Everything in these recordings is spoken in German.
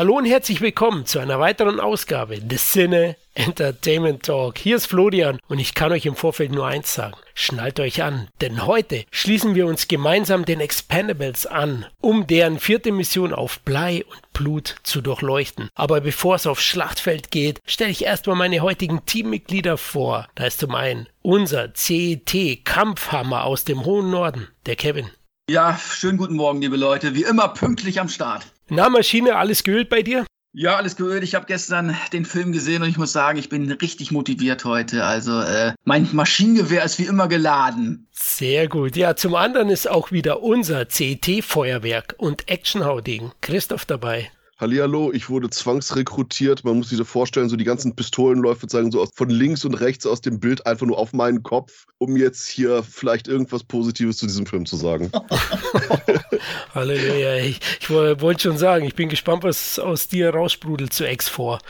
Hallo und herzlich willkommen zu einer weiteren Ausgabe des Sinne Entertainment Talk. Hier ist Florian und ich kann euch im Vorfeld nur eins sagen. Schnallt euch an, denn heute schließen wir uns gemeinsam den Expendables an, um deren vierte Mission auf Blei und Blut zu durchleuchten. Aber bevor es aufs Schlachtfeld geht, stelle ich erstmal meine heutigen Teammitglieder vor. Da ist zum einen unser CET Kampfhammer aus dem hohen Norden, der Kevin. Ja, schönen guten Morgen, liebe Leute. Wie immer pünktlich am Start. Na, Maschine, alles geölt bei dir? Ja, alles geölt. Ich habe gestern den Film gesehen und ich muss sagen, ich bin richtig motiviert heute. Also äh, mein Maschinengewehr ist wie immer geladen. Sehr gut. Ja, zum anderen ist auch wieder unser CT-Feuerwerk und Actionhauding Christoph dabei. Hallihallo, ich wurde zwangsrekrutiert. Man muss sich so vorstellen, so die ganzen Pistolenläufe zeigen so aus, von links und rechts aus dem Bild einfach nur auf meinen Kopf, um jetzt hier vielleicht irgendwas Positives zu diesem Film zu sagen. Halleluja. Ich, ich wollte schon sagen, ich bin gespannt, was aus dir raussprudelt zu X4.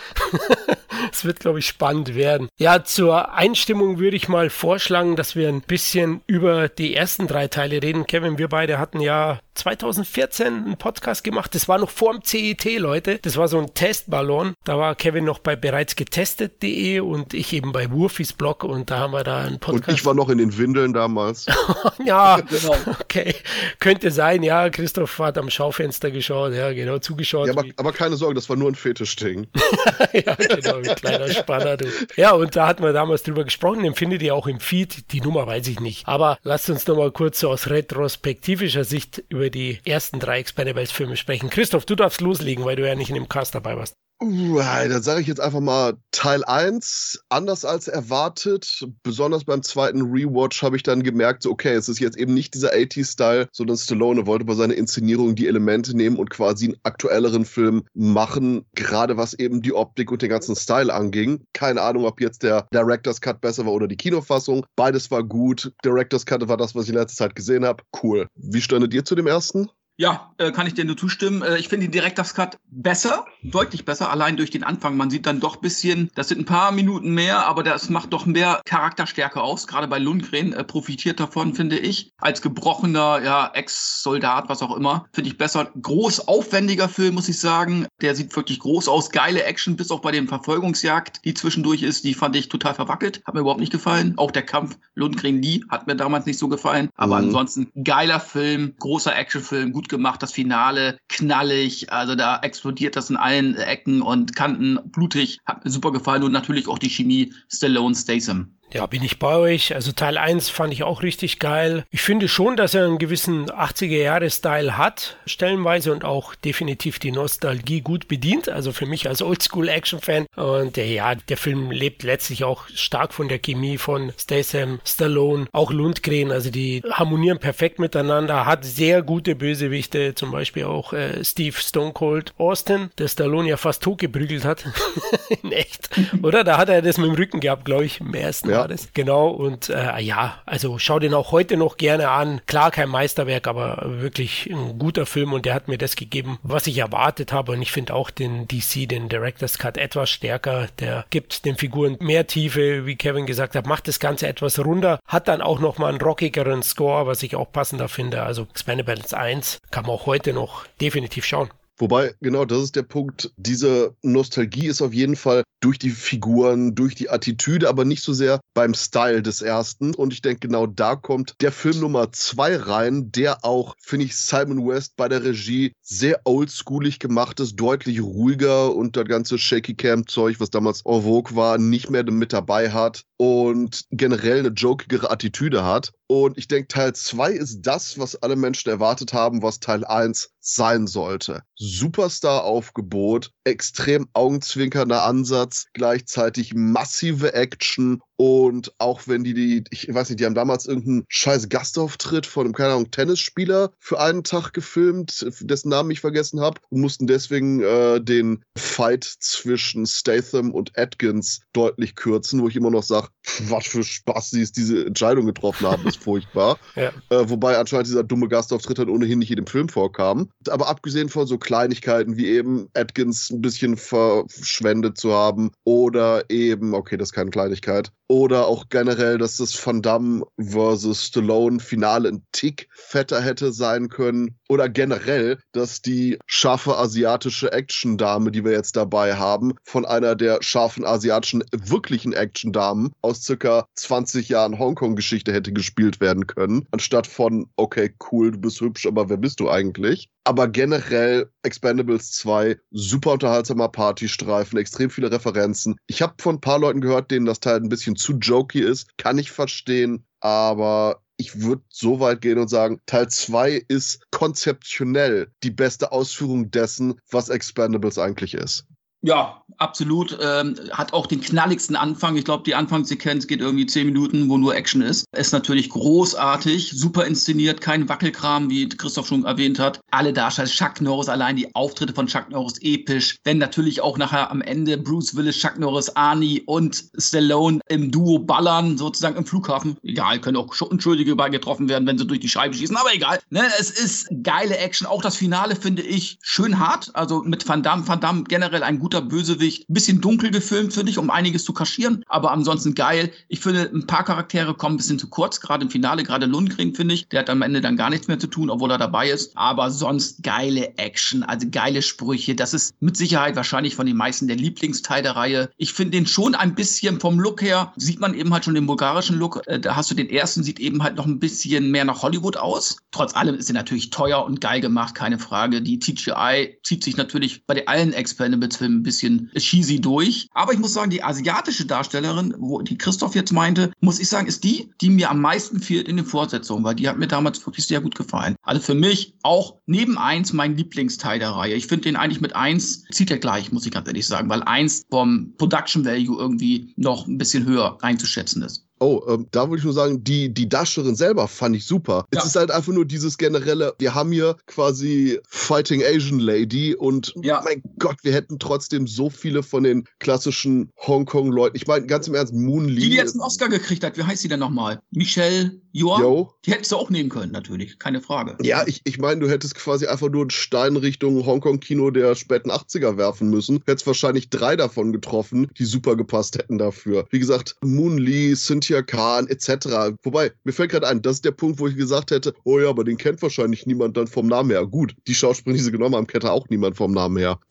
Es wird, glaube ich, spannend werden. Ja, zur Einstimmung würde ich mal vorschlagen, dass wir ein bisschen über die ersten drei Teile reden. Kevin, wir beide hatten ja 2014 einen Podcast gemacht. Das war noch vor dem CET, Leute. Das war so ein Testballon. Da war Kevin noch bei bereits getestet.de und ich eben bei Wurfis Blog und da haben wir da einen Podcast. Und ich war noch in den Windeln damals. ja, genau. okay. Könnte sein, ja. Christoph hat am Schaufenster geschaut, ja, genau, zugeschaut. Ja, aber, aber keine Sorge, das war nur ein Fetischding. ja, genau, ein kleiner Spanner, du. Ja, und da hatten wir damals drüber gesprochen, den findet ihr auch im Feed. Die Nummer weiß ich nicht. Aber lasst uns nochmal kurz so aus retrospektivischer Sicht über die ersten drei Expendables-Filme sprechen. Christoph, du darfst loslegen, weil du ja nicht in dem Cast dabei warst. Uh, dann sage ich jetzt einfach mal Teil 1, anders als erwartet. Besonders beim zweiten Rewatch habe ich dann gemerkt, so, okay, es ist jetzt eben nicht dieser 80s-Style, sondern Stallone wollte bei seiner Inszenierung die Elemente nehmen und quasi einen aktuelleren Film machen, gerade was eben die Optik und den ganzen Style anging. Keine Ahnung, ob jetzt der Director's Cut besser war oder die Kinofassung. Beides war gut. Director's Cut war das, was ich in letzter Zeit gesehen habe. Cool. Wie standet ihr zu dem ersten? Ja, äh, kann ich dir nur zustimmen. Äh, ich finde den Director's Cut besser, deutlich besser, allein durch den Anfang. Man sieht dann doch bisschen, das sind ein paar Minuten mehr, aber das macht doch mehr Charakterstärke aus. Gerade bei Lundgren äh, profitiert davon, finde ich. Als gebrochener ja, Ex-Soldat, was auch immer, finde ich besser. Groß aufwendiger Film, muss ich sagen. Der sieht wirklich groß aus. Geile Action, bis auch bei dem Verfolgungsjagd, die zwischendurch ist, die fand ich total verwackelt. Hat mir überhaupt nicht gefallen. Auch der Kampf Lundgren-Lee hat mir damals nicht so gefallen. Aber mhm. ansonsten geiler Film, großer Actionfilm, gut gemacht, das Finale knallig, also da explodiert das in allen Ecken und Kanten, blutig, hat mir super gefallen und natürlich auch die Chemie Stallone Statham. Ja, bin ich bei euch. Also Teil 1 fand ich auch richtig geil. Ich finde schon, dass er einen gewissen 80er-Jahre-Style hat, stellenweise und auch definitiv die Nostalgie gut bedient. Also für mich als Oldschool-Action-Fan. Und äh, ja, der Film lebt letztlich auch stark von der Chemie von Statham, Stallone, auch Lundgren. Also die harmonieren perfekt miteinander, hat sehr gute Bösewichte, zum Beispiel auch äh, Steve Stone Cold Austin, der Stallone ja fast totgeprügelt hat. In echt. Oder? Da hat er das mit dem Rücken gehabt, glaube ich, im ersten. Ja das. Genau, und äh, ja, also schau den auch heute noch gerne an. Klar, kein Meisterwerk, aber wirklich ein guter Film und der hat mir das gegeben, was ich erwartet habe. Und ich finde auch den DC, den Director's Cut, etwas stärker. Der gibt den Figuren mehr Tiefe, wie Kevin gesagt hat, macht das Ganze etwas runder, hat dann auch nochmal einen rockigeren Score, was ich auch passender finde. Also Expendables 1 kann man auch heute noch definitiv schauen. Wobei, genau, das ist der Punkt. Diese Nostalgie ist auf jeden Fall durch die Figuren, durch die Attitüde, aber nicht so sehr beim Style des ersten. Und ich denke, genau da kommt der Film Nummer zwei rein, der auch, finde ich, Simon West bei der Regie sehr oldschoolig gemacht ist, deutlich ruhiger und das ganze Shaky Cam Zeug, was damals en vogue war, nicht mehr mit dabei hat und generell eine jokigere Attitüde hat. Und ich denke, Teil 2 ist das, was alle Menschen erwartet haben, was Teil 1 sein sollte. Superstar-Aufgebot, extrem augenzwinkernder Ansatz, gleichzeitig massive Action Und auch wenn die, die, ich weiß nicht, die haben damals irgendeinen scheiß Gastauftritt von einem, keine Ahnung, Tennisspieler für einen Tag gefilmt, dessen Namen ich vergessen habe, und mussten deswegen äh, den Fight zwischen Statham und Atkins deutlich kürzen, wo ich immer noch sage, was für Spaß sie diese Entscheidung getroffen haben, ist furchtbar. Ja. Äh, wobei anscheinend dieser dumme Gastauftritt dann ohnehin nicht in dem Film vorkam. Aber abgesehen von so Kleinigkeiten wie eben Atkins ein bisschen verschwendet zu haben oder eben, okay, das ist keine Kleinigkeit, oder auch generell, dass das Van Damme versus Stallone Finale ein Tick fetter hätte sein können. Oder generell, dass die scharfe asiatische Action-Dame, die wir jetzt dabei haben, von einer der scharfen asiatischen wirklichen Action-Damen aus circa 20 Jahren Hongkong-Geschichte hätte gespielt werden können. Anstatt von, okay, cool, du bist hübsch, aber wer bist du eigentlich? Aber generell Expendables 2, super unterhaltsamer Partystreifen, extrem viele Referenzen. Ich habe von ein paar Leuten gehört, denen das Teil ein bisschen zu jokey ist. Kann ich verstehen, aber ich würde so weit gehen und sagen, Teil 2 ist konzeptionell die beste Ausführung dessen, was Expendables eigentlich ist. Ja, absolut. Ähm, hat auch den knalligsten Anfang. Ich glaube, die Anfangssequenz geht irgendwie zehn Minuten, wo nur Action ist. Ist natürlich großartig, super inszeniert, kein Wackelkram, wie Christoph schon erwähnt hat. Alle Darsteller, Chuck Norris, allein die Auftritte von Chuck Norris episch. Wenn natürlich auch nachher am Ende Bruce Willis, Chuck Norris, Arnie und Stallone im Duo ballern, sozusagen im Flughafen. Egal, können auch Unschuldige bei getroffen werden, wenn sie durch die Scheibe schießen, aber egal. Ne, es ist geile Action. Auch das Finale finde ich schön hart. Also mit Van Damme, Van Damme generell ein guter guter Bösewicht. bisschen dunkel gefilmt, finde ich, um einiges zu kaschieren, aber ansonsten geil. Ich finde, ein paar Charaktere kommen ein bisschen zu kurz, gerade im Finale, gerade Lundgren, finde ich. Der hat am Ende dann gar nichts mehr zu tun, obwohl er dabei ist. Aber sonst geile Action, also geile Sprüche. Das ist mit Sicherheit wahrscheinlich von den meisten der Lieblingsteil der Reihe. Ich finde den schon ein bisschen vom Look her, sieht man eben halt schon den bulgarischen Look. Äh, da hast du den ersten, sieht eben halt noch ein bisschen mehr nach Hollywood aus. Trotz allem ist er natürlich teuer und geil gemacht, keine Frage. Die TGI zieht sich natürlich bei den allen Expendables-Filmen ein bisschen cheesy durch. Aber ich muss sagen, die asiatische Darstellerin, wo die Christoph jetzt meinte, muss ich sagen, ist die, die mir am meisten fehlt in den Fortsetzungen, weil die hat mir damals wirklich sehr gut gefallen. Also für mich auch neben eins mein Lieblingsteil der Reihe. Ich finde den eigentlich mit eins zieht er gleich, muss ich ganz ehrlich sagen, weil eins vom Production Value irgendwie noch ein bisschen höher einzuschätzen ist. Oh, ähm, da würde ich nur sagen, die, die Darstellerin selber fand ich super. Ja. Es ist halt einfach nur dieses generelle, wir haben hier quasi Fighting Asian Lady und ja. mein Gott, wir hätten trotzdem so viele von den klassischen Hongkong-Leuten. Ich meine, ganz im Ernst, Moon Lee. Die, die jetzt einen Oscar gekriegt hat, wie heißt sie denn nochmal? Michelle Joa? Yo. Die hättest du auch nehmen können, natürlich, keine Frage. Ja, ich, ich meine, du hättest quasi einfach nur einen Stein Richtung Hongkong-Kino der späten 80er werfen müssen. Hättest wahrscheinlich drei davon getroffen, die super gepasst hätten dafür. Wie gesagt, Moon Lee, Cynthia Khan etc. Wobei, mir fällt gerade ein, das ist der Punkt, wo ich gesagt hätte, oh ja, aber den kennt wahrscheinlich niemand dann vom Namen her. Gut, die Schauspieler, die sie genommen haben, kennt auch niemand vom Namen her.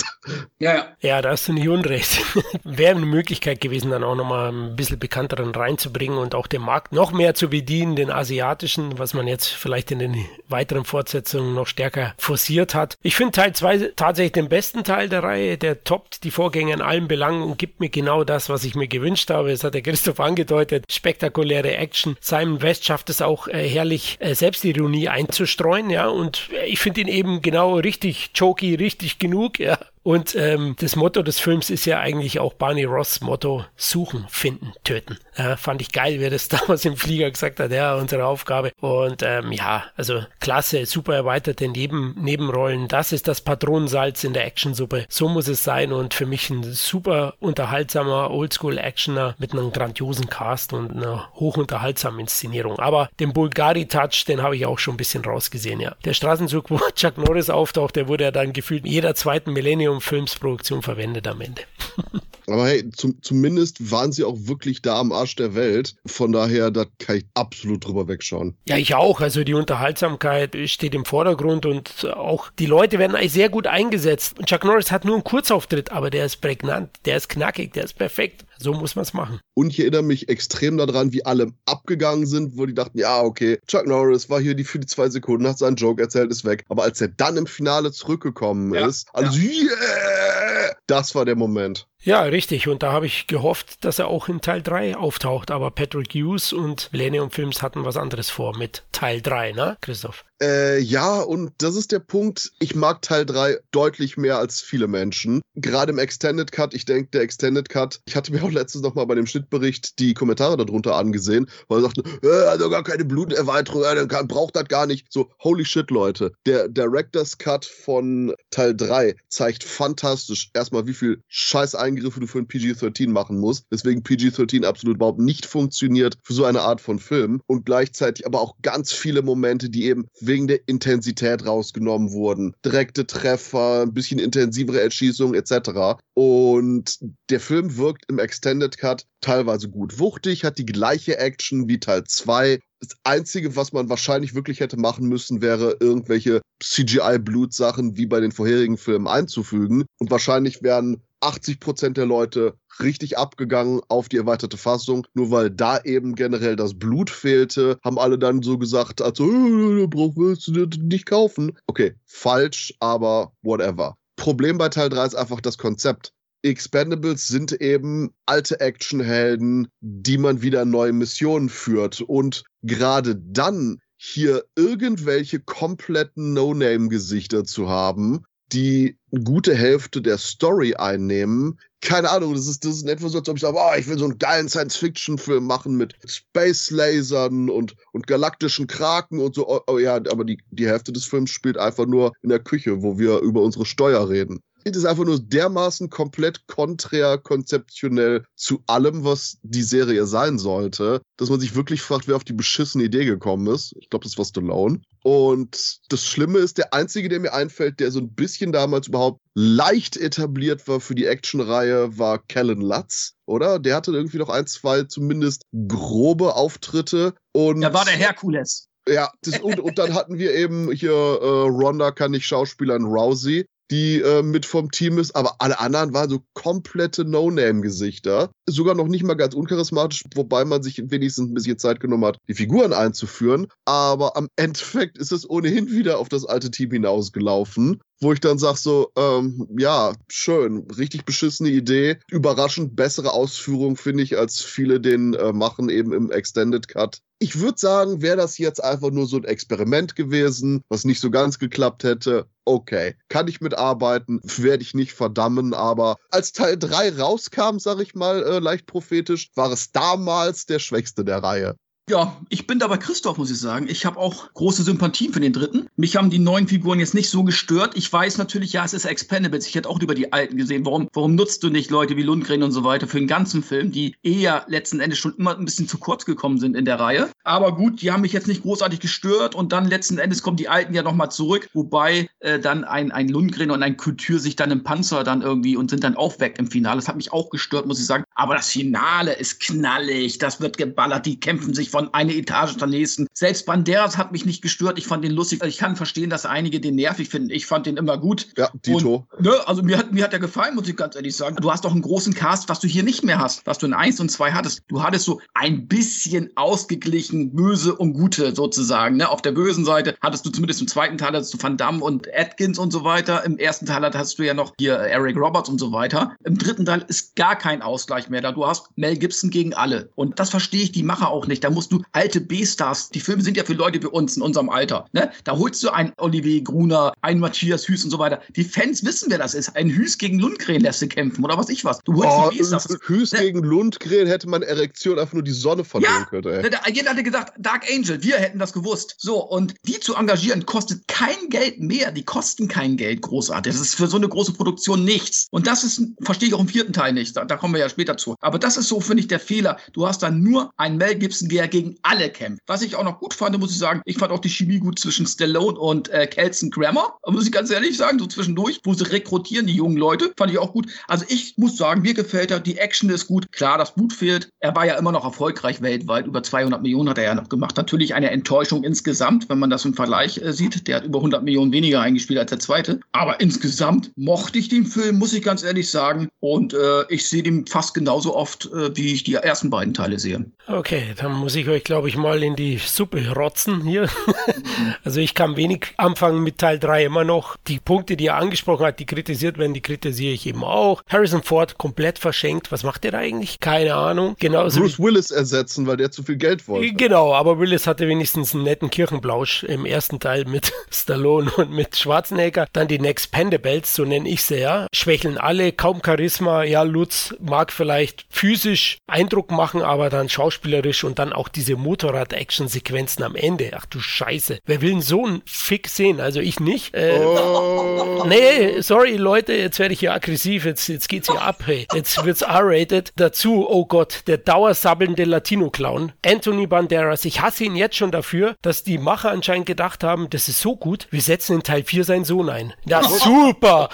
Ja, ja. Ja, da hast du nicht unrecht. Wäre eine Möglichkeit gewesen, dann auch nochmal ein bisschen bekannteren reinzubringen und auch den Markt noch mehr zu bedienen, den asiatischen, was man jetzt vielleicht in den weiteren Fortsetzungen noch stärker forciert hat. Ich finde Teil 2 tatsächlich den besten Teil der Reihe. Der toppt die Vorgänger in allen Belangen und gibt mir genau das, was ich mir gewünscht habe. Das hat der Christoph angedeutet. Spektakuläre Action. Simon West schafft es auch äh, herrlich, äh, Selbstironie einzustreuen, ja, und ich finde ihn eben genau richtig jokey, richtig genug, ja. Und ähm, das Motto des Films ist ja eigentlich auch Barney Ross Motto: Suchen, finden, töten. Ja, fand ich geil, wie er das damals im Flieger gesagt hat, ja, unsere Aufgabe. Und ähm, ja, also klasse, super erweiterte Neben Nebenrollen. Das ist das Patronensalz in der Actionsuppe. So muss es sein und für mich ein super unterhaltsamer Oldschool-Actioner mit einem grandiosen Cast und einer hochunterhaltsamen Inszenierung. Aber den Bulgari-Touch, den habe ich auch schon ein bisschen rausgesehen, ja. Der Straßenzug, wo Chuck Norris auftaucht, der wurde ja dann gefühlt in jeder zweiten Millennium Filmsproduktion verwendet am Ende. Aber hey, zum, zumindest waren sie auch wirklich da am Arsch der Welt. Von daher, da kann ich absolut drüber wegschauen. Ja, ich auch. Also die Unterhaltsamkeit steht im Vordergrund und auch die Leute werden eigentlich sehr gut eingesetzt. Chuck Norris hat nur einen Kurzauftritt, aber der ist prägnant, der ist knackig, der ist perfekt. So muss man es machen. Und ich erinnere mich extrem daran, wie alle abgegangen sind, wo die dachten, ja, okay, Chuck Norris war hier die für die zwei Sekunden, hat seinen Joke erzählt, ist weg. Aber als er dann im Finale zurückgekommen ja, ist, also yeah, das war der Moment. Ja, richtig. Und da habe ich gehofft, dass er auch in Teil 3 auftaucht. Aber Patrick Hughes und Millennium Films hatten was anderes vor mit Teil 3, ne, Christoph? Äh, ja, und das ist der Punkt. Ich mag Teil 3 deutlich mehr als viele Menschen. Gerade im Extended Cut. Ich denke, der Extended Cut, ich hatte mir auch letztens noch mal bei dem Schnittbericht die Kommentare darunter angesehen, weil er sagte, äh, also gar keine Bluterweiterung, äh, dann braucht das gar nicht. So, holy shit, Leute. Der Director's Cut von Teil 3 zeigt fantastisch erstmal, wie viel scheiß Eingriffe du für ein PG-13 machen musst. Deswegen PG-13 absolut überhaupt nicht funktioniert für so eine Art von Film. Und gleichzeitig aber auch ganz viele Momente, die eben wegen der Intensität rausgenommen wurden. Direkte Treffer, ein bisschen intensivere Erschießungen etc. Und der Film wirkt im Extended Cut teilweise gut wuchtig, hat die gleiche Action wie Teil 2. Das Einzige, was man wahrscheinlich wirklich hätte machen müssen, wäre irgendwelche CGI-Blutsachen wie bei den vorherigen Filmen einzufügen. Und wahrscheinlich wären 80 Prozent der Leute richtig abgegangen auf die erweiterte Fassung. Nur weil da eben generell das Blut fehlte, haben alle dann so gesagt, also, äh, willst du nicht kaufen. Okay, falsch, aber whatever. Problem bei Teil 3 ist einfach das Konzept. Expendables sind eben alte Actionhelden, die man wieder neue Missionen führt. Und gerade dann hier irgendwelche kompletten No-Name-Gesichter zu haben, die eine gute Hälfte der Story einnehmen. Keine Ahnung, das ist, das ist etwas, als ob ich sage, oh, ich will so einen geilen Science-Fiction-Film machen mit Space-Lasern und, und galaktischen Kraken und so. Oh, oh, ja, aber die, die Hälfte des Films spielt einfach nur in der Küche, wo wir über unsere Steuer reden ist einfach nur dermaßen komplett konträr konzeptionell zu allem, was die Serie sein sollte, dass man sich wirklich fragt, wer auf die beschissene Idee gekommen ist. Ich glaube, das war Stallone. Und das Schlimme ist, der einzige, der mir einfällt, der so ein bisschen damals überhaupt leicht etabliert war für die Actionreihe, war Kellen Lutz, oder? Der hatte irgendwie noch ein, zwei zumindest grobe Auftritte. Und er war der Herkules. Ja, das, und, und dann hatten wir eben hier äh, Ronda kann nicht Schauspielern Rousey, die äh, mit vom Team ist, aber alle anderen waren so komplette No-Name-Gesichter. Sogar noch nicht mal ganz uncharismatisch, wobei man sich wenigstens ein bisschen Zeit genommen hat, die Figuren einzuführen. Aber am Endeffekt ist es ohnehin wieder auf das alte Team hinausgelaufen wo ich dann sag so, ähm, ja, schön, richtig beschissene Idee, überraschend bessere Ausführung finde ich, als viele den äh, machen eben im Extended Cut. Ich würde sagen, wäre das jetzt einfach nur so ein Experiment gewesen, was nicht so ganz geklappt hätte, okay, kann ich mitarbeiten, werde ich nicht verdammen, aber als Teil 3 rauskam, sag ich mal, äh, leicht prophetisch, war es damals der schwächste der Reihe. Ja, ich bin da bei Christoph, muss ich sagen. Ich habe auch große Sympathien für den dritten. Mich haben die neuen Figuren jetzt nicht so gestört. Ich weiß natürlich, ja, es ist Expendables. Ich hätte auch lieber die alten gesehen. Warum, warum nutzt du nicht Leute wie Lundgren und so weiter für den ganzen Film, die eher letzten Endes schon immer ein bisschen zu kurz gekommen sind in der Reihe? Aber gut, die haben mich jetzt nicht großartig gestört und dann letzten Endes kommen die alten ja nochmal zurück, wobei äh, dann ein, ein Lundgren und ein Kultur sich dann im Panzer dann irgendwie und sind dann auch weg im Finale. Das hat mich auch gestört, muss ich sagen. Aber das Finale ist knallig. Das wird geballert. Die kämpfen sich von von einer Etage zur nächsten. Selbst Banderas hat mich nicht gestört. Ich fand den lustig. Ich kann verstehen, dass einige den nervig finden. Ich fand den immer gut. Ja, Dito. Und, ne, also mir hat, mir hat der gefallen, muss ich ganz ehrlich sagen. Du hast doch einen großen Cast, was du hier nicht mehr hast, was du in 1 und 2 hattest. Du hattest so ein bisschen ausgeglichen böse und gute sozusagen. Ne? Auf der bösen Seite hattest du zumindest im zweiten Teil hattest du Van Damme und Atkins und so weiter. Im ersten Teil hattest du ja noch hier Eric Roberts und so weiter. Im dritten Teil ist gar kein Ausgleich mehr da. Du hast Mel Gibson gegen alle. Und das verstehe ich die Macher auch nicht. Da du alte B-Stars, die Filme sind ja für Leute wie uns in unserem Alter. Ne? Da holst du einen Olivier Gruner, einen Matthias Hüß und so weiter. Die Fans wissen, wer das ist. Ein Hüß gegen Lundgren lässt du kämpfen oder was ich was. Du holst oh, die B-Stars. Hüß ne? gegen Lundgren hätte man Erektion einfach nur die Sonne verlieren ja, können. Ey. Jeder hätte gesagt, Dark Angel, wir hätten das gewusst. So, und die zu engagieren kostet kein Geld mehr. Die kosten kein Geld großartig. Das ist für so eine große Produktion nichts. Und das ist, verstehe ich auch im vierten Teil nicht. Da, da kommen wir ja später zu. Aber das ist so, finde ich, der Fehler. Du hast dann nur einen Mel Gibson, der gegen alle kämpft. Was ich auch noch gut fand, muss ich sagen, ich fand auch die Chemie gut zwischen Stallone und äh, Kelson Grammer. Muss ich ganz ehrlich sagen, so zwischendurch, wo sie rekrutieren, die jungen Leute, fand ich auch gut. Also ich muss sagen, mir gefällt er, die Action ist gut. Klar, das Blut fehlt. Er war ja immer noch erfolgreich weltweit. Über 200 Millionen hat er ja noch gemacht. Natürlich eine Enttäuschung insgesamt, wenn man das im Vergleich äh, sieht. Der hat über 100 Millionen weniger eingespielt als der zweite. Aber insgesamt mochte ich den Film, muss ich ganz ehrlich sagen. Und äh, ich sehe den fast genauso oft, äh, wie ich die ersten beiden Teile sehe. Okay, dann muss ich euch, glaube ich, mal in die Suppe rotzen hier. also ich kann wenig anfangen mit Teil 3 immer noch. Die Punkte, die er angesprochen hat, die kritisiert werden, die kritisiere ich eben auch. Harrison Ford komplett verschenkt. Was macht er da eigentlich? Keine Ahnung. Genauso Bruce Willis ersetzen, weil der zu viel Geld wollte. Genau, aber Willis hatte wenigstens einen netten Kirchenblausch im ersten Teil mit Stallone und mit Schwarzenegger. Dann die Next Pendables, so nenne ich sie ja. Schwächeln alle, kaum Charisma. Ja, Lutz mag vielleicht physisch Eindruck machen, aber dann schauspielerisch und dann auch diese Motorrad-Action-Sequenzen am Ende. Ach du Scheiße. Wer will denn so einen Fick sehen? Also ich nicht. Äh, oh. Nee, sorry Leute, jetzt werde ich hier aggressiv. Jetzt, jetzt geht's hier ab. Hey. Jetzt wird's R-rated. Dazu, oh Gott, der dauersabbelnde Latino-Clown. Anthony Banderas. Ich hasse ihn jetzt schon dafür, dass die Macher anscheinend gedacht haben, das ist so gut, wir setzen in Teil 4 seinen Sohn ein. Ja, super.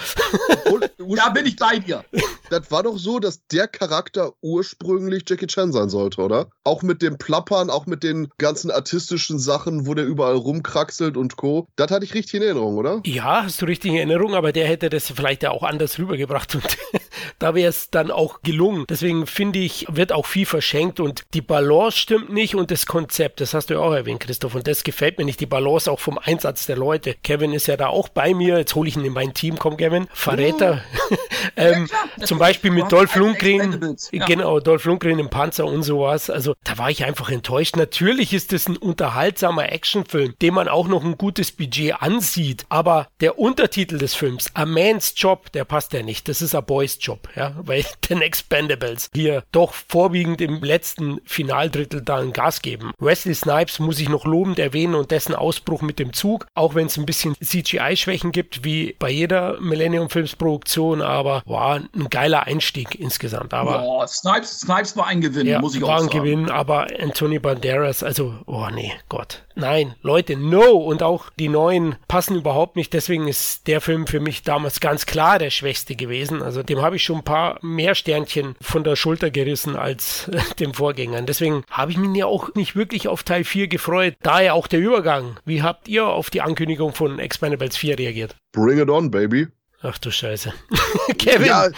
da bin ich bei dir. Das war doch so, dass der Charakter ursprünglich Jackie Chan sein sollte, oder? Auch mit dem Plappern, auch mit den ganzen artistischen Sachen, wo der überall rumkraxelt und Co. Das hatte ich richtig in Erinnerung, oder? Ja, hast du richtig in Erinnerung, aber der hätte das vielleicht ja auch anders rübergebracht und da wäre es dann auch gelungen. Deswegen finde ich, wird auch viel verschenkt und die Balance stimmt nicht und das Konzept, das hast du ja auch erwähnt, Christoph, und das gefällt mir nicht. Die Balance auch vom Einsatz der Leute. Kevin ist ja da auch bei mir. Jetzt hole ich ihn in mein Team. Komm, Kevin. Verräter. Oh. ähm, ja, zum Beispiel mit Dolph Lundgren. Ja. Genau, Dolph Lundgren im Panzer und sowas. Also da war ich einfach enttäuscht. Natürlich ist es ein unterhaltsamer Actionfilm, dem man auch noch ein gutes Budget ansieht. Aber der Untertitel des Films, A Man's Job, der passt ja nicht. Das ist A Boy's Job. Ja, weil den Expendables hier doch vorwiegend im letzten Finaldrittel da ein Gas geben. Wesley Snipes muss ich noch lobend erwähnen und dessen Ausbruch mit dem Zug, auch wenn es ein bisschen CGI-Schwächen gibt, wie bei jeder Millennium Films Produktion, aber war ein geiler Einstieg insgesamt. Aber Boah, Snipes, Snipes war ein Gewinn, ja, muss ich auch sagen. War ein Gewinn, aber Anthony Banderas, also, oh nee, Gott. Nein, Leute, no. Und auch die neuen passen überhaupt nicht. Deswegen ist der Film für mich damals ganz klar der schwächste gewesen. Also dem habe ich schon ein paar mehr Sternchen von der Schulter gerissen als dem Vorgängern. Deswegen habe ich mich ja auch nicht wirklich auf Teil 4 gefreut. Daher auch der Übergang. Wie habt ihr auf die Ankündigung von Expendables 4 reagiert? Bring it on, baby. Ach du Scheiße. Kevin. Ja,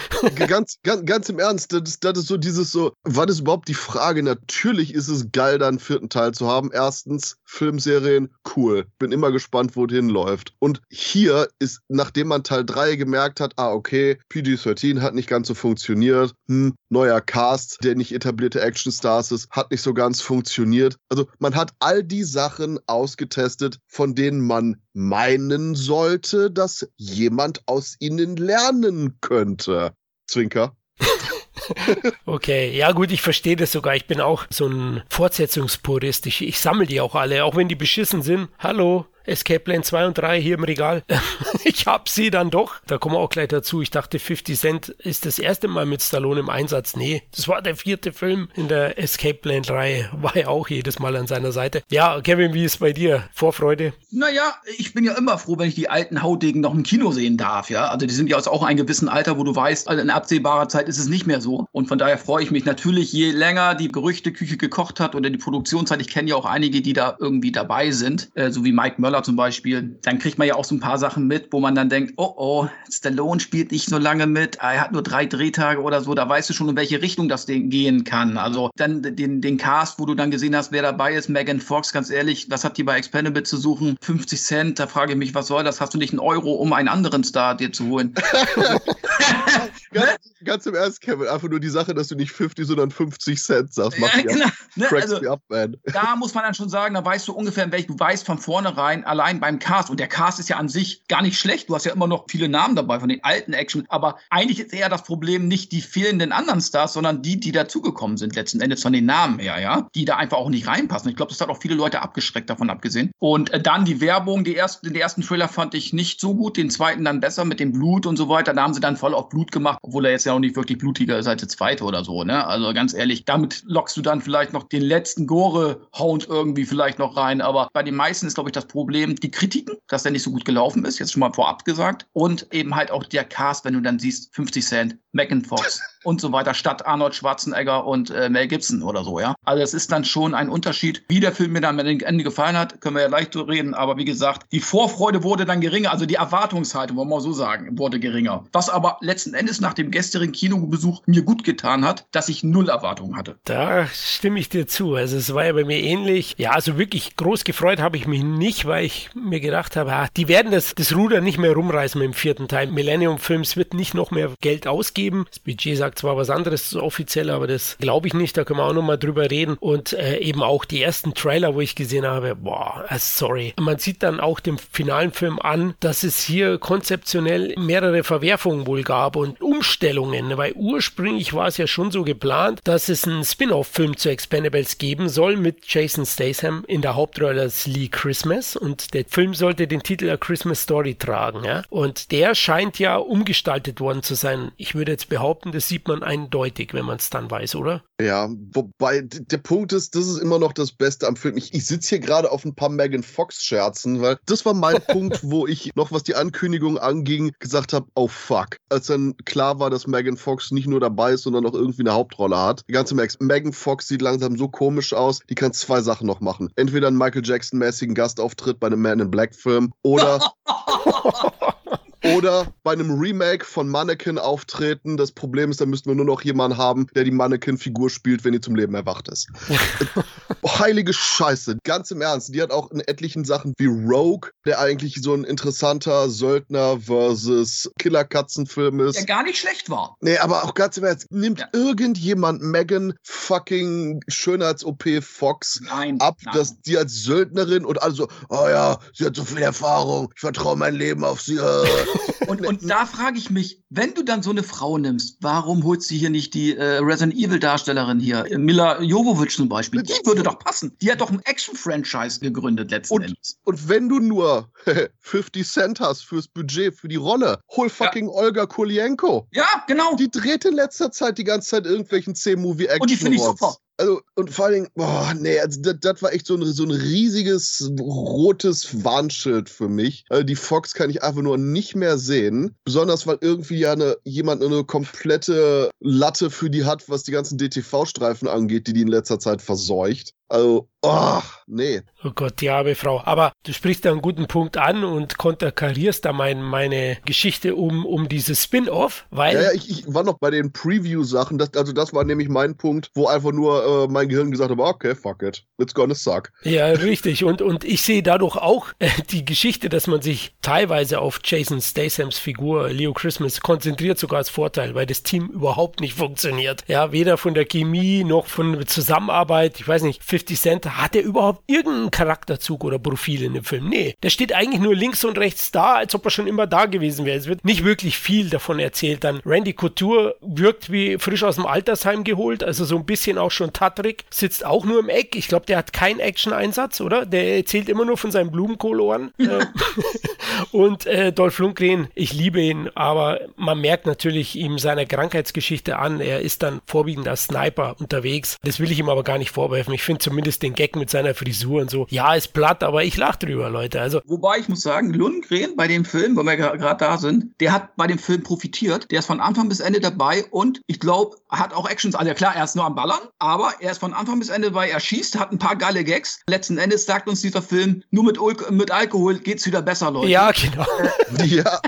ganz, ganz, ganz im Ernst, das ist, das ist so dieses so, war das überhaupt die Frage? Natürlich ist es geil, da einen vierten Teil zu haben. Erstens, Filmserien, cool. Bin immer gespannt, wo es hinläuft. Und hier ist, nachdem man Teil 3 gemerkt hat, ah, okay, PG-13 hat nicht ganz so funktioniert, hm, neuer Cast, der nicht etablierte Actionstars ist, hat nicht so ganz funktioniert. Also man hat all die Sachen ausgetestet, von denen man meinen sollte, dass jemand aus ihnen lernen könnte. Zwinker. okay, ja gut, ich verstehe das sogar. Ich bin auch so ein Fortsetzungspurist. Ich, ich sammle die auch alle, auch wenn die beschissen sind. Hallo, Escape Plan 2 und 3 hier im Regal. ich hab sie dann doch. Da kommen wir auch gleich dazu. Ich dachte, 50 Cent ist das erste Mal mit Stallone im Einsatz. Nee, das war der vierte Film in der Escape Plan 3. War ja auch jedes Mal an seiner Seite. Ja, Kevin, wie ist bei dir? Vorfreude? Naja, ich bin ja immer froh, wenn ich die alten Hautdegen noch im Kino sehen darf. Ja, also die sind ja auch ein gewissen Alter, wo du weißt, also in absehbarer Zeit ist es nicht mehr so. Und von daher freue ich mich natürlich, je länger die Gerüchteküche gekocht hat oder die Produktionszeit. Ich kenne ja auch einige, die da irgendwie dabei sind, äh, so wie Mike Möller Thriller zum Beispiel, dann kriegt man ja auch so ein paar Sachen mit, wo man dann denkt, oh oh, Stallone spielt nicht so lange mit, er hat nur drei Drehtage oder so, da weißt du schon, in welche Richtung das gehen kann. Also dann den, den Cast, wo du dann gesehen hast, wer dabei ist, Megan Fox, ganz ehrlich, was hat die bei Expendable zu suchen? 50 Cent, da frage ich mich, was soll das? Hast du nicht einen Euro, um einen anderen Star dir zu holen? ganz, ganz, im Ernst, Kevin, einfach nur die Sache, dass du nicht 50, sondern 50 Cent sagst. Macht ja, genau. Ne, also, up, da muss man dann schon sagen, da weißt du ungefähr, in welchem, du weißt von vornherein, allein beim Cast, und der Cast ist ja an sich gar nicht schlecht, du hast ja immer noch viele Namen dabei von den alten Action, aber eigentlich ist eher das Problem nicht die fehlenden anderen Stars, sondern die, die dazugekommen sind, letzten Endes von den Namen her, ja, die da einfach auch nicht reinpassen. Ich glaube, das hat auch viele Leute abgeschreckt davon abgesehen. Und äh, dann die Werbung, die ersten, den ersten Trailer fand ich nicht so gut, den zweiten dann besser mit dem Blut und so weiter. Da haben sie dann voll auf Blut gemacht, obwohl er jetzt ja auch nicht wirklich blutiger ist als der zweite oder so, ne? Also ganz ehrlich, damit lockst du dann vielleicht noch den letzten Gore-Hound irgendwie vielleicht noch rein, aber bei den meisten ist, glaube ich, das Problem die Kritiken, dass der nicht so gut gelaufen ist, jetzt schon mal vorab gesagt. Und eben halt auch der Cast, wenn du dann siehst, 50 Cent, Megan Fox und so weiter, statt Arnold Schwarzenegger und äh, Mel Gibson oder so, ja. Also es ist dann schon ein Unterschied. Wie der Film mir dann am Ende gefallen hat, können wir ja leicht reden, aber wie gesagt, die Vorfreude wurde dann geringer, also die Erwartungshaltung, wollen wir mal so sagen, wurde geringer. Was aber letzten Endes nach dem gestrigen Kinobesuch mir gut getan hat, dass ich null Erwartungen hatte. Da stimme ich dir zu. Also es war ja bei mir ähnlich. Ja, also wirklich groß gefreut habe ich mich nicht, weil ich mir gedacht habe, ah, die werden das, das Ruder nicht mehr rumreißen mit dem vierten Teil. Millennium Films wird nicht noch mehr Geld ausgeben. Das Budget sagt zwar was anderes offiziell, aber das glaube ich nicht. Da können wir auch noch mal drüber reden. Und äh, eben auch die ersten Trailer, wo ich gesehen habe, boah, äh, sorry. Man sieht dann auch dem finalen Film an, dass es hier konzeptionell mehrere Verwerfungen wohl gab und Umstellungen, weil ursprünglich war es ja schon so geplant, dass es einen Spin-off-Film zu Expendables geben soll mit Jason Statham in der Hauptrolle als Lee Christmas und der Film sollte den Titel A Christmas Story tragen, ja. Und der scheint ja umgestaltet worden zu sein. Ich würde jetzt behaupten, das sieht man eindeutig, wenn man es dann weiß, oder? Ja, wobei der Punkt ist, das ist immer noch das Beste am Film. Ich, ich sitze hier gerade auf ein paar Megan Fox-Scherzen, weil das war mein Punkt, wo ich noch, was die Ankündigung anging, gesagt habe, oh fuck. Als dann klar war, dass Megan Fox nicht nur dabei ist, sondern auch irgendwie eine Hauptrolle hat. Die ganze Max, Megan Fox sieht langsam so komisch aus, die kann zwei Sachen noch machen. Entweder einen Michael Jackson-mäßigen Gastauftritt bei einem Man in Black-Film oder Oder bei einem Remake von Mannequin auftreten. Das Problem ist, da müssten wir nur noch jemanden haben, der die Mannequin-Figur spielt, wenn die zum Leben erwacht ist. Heilige Scheiße. Ganz im Ernst. Die hat auch in etlichen Sachen wie Rogue, der eigentlich so ein interessanter Söldner versus Killerkatzenfilm ist. Der gar nicht schlecht war. Nee, aber auch ganz im Ernst. Nimmt ja. irgendjemand Megan fucking Schönheits-OP Fox nein, ab, nein. dass die als Söldnerin und also, oh ja, sie hat so viel Erfahrung, ich vertraue mein Leben auf sie. Äh. Und, und da frage ich mich, wenn du dann so eine Frau nimmst, warum holst du hier nicht die äh, Resident Evil Darstellerin hier, Mila Jovovich zum Beispiel? Die würde doch passen. Die hat doch ein Action-Franchise gegründet letzten und, Endes. Und wenn du nur 50 Cent hast fürs Budget, für die Rolle, hol fucking ja. Olga Kulienko. Ja, genau. Die dreht in letzter Zeit die ganze Zeit irgendwelchen C-Movie-Action. Und die finde ich super. Also, und vor allen Dingen, boah, nee, also das, war echt so ein, so ein riesiges rotes Warnschild für mich. Also die Fox kann ich einfach nur nicht mehr sehen. Besonders, weil irgendwie ja eine, jemand eine komplette Latte für die hat, was die ganzen DTV-Streifen angeht, die die in letzter Zeit verseucht. Also, oh, nee. Oh Gott, die arme Frau. Aber du sprichst da einen guten Punkt an und konterkarierst da mein, meine Geschichte um, um dieses Spin-off, weil. Ja, ja, ich, ich war noch bei den Preview-Sachen. also, das war nämlich mein Punkt, wo einfach nur äh, mein Gehirn gesagt hat: okay, fuck it. It's gonna suck. Ja, richtig. Und, und ich sehe dadurch auch äh, die Geschichte, dass man sich teilweise auf Jason Stathams Figur Leo Christmas konzentriert, sogar als Vorteil, weil das Team überhaupt nicht funktioniert. Ja, weder von der Chemie noch von der Zusammenarbeit. Ich weiß nicht, 50 Cent, hat er überhaupt irgendeinen Charakterzug oder Profil in dem Film? Nee, der steht eigentlich nur links und rechts da, als ob er schon immer da gewesen wäre. Es wird nicht wirklich viel davon erzählt. Dann Randy Couture wirkt wie frisch aus dem Altersheim geholt, also so ein bisschen auch schon Tatrik, sitzt auch nur im Eck. Ich glaube, der hat keinen Action-Einsatz, oder? Der erzählt immer nur von seinen Blumenkohlohren. Äh, und äh, Dolph Lundgren, ich liebe ihn, aber man merkt natürlich ihm seine Krankheitsgeschichte an. Er ist dann vorwiegend als Sniper unterwegs. Das will ich ihm aber gar nicht vorwerfen. Ich finde zumindest den Gag mit seiner Frisur und so. Ja, ist platt, aber ich lache drüber, Leute. Also Wobei ich muss sagen, Lundgren bei dem Film, wo wir gerade da sind, der hat bei dem Film profitiert. Der ist von Anfang bis Ende dabei und ich glaube, hat auch Actions. Also ja, klar, er ist nur am Ballern, aber er ist von Anfang bis Ende dabei. Er schießt, hat ein paar geile Gags. Letzten Endes sagt uns dieser Film, nur mit, Ul mit Alkohol geht's wieder besser, Leute. Ja, genau. ja.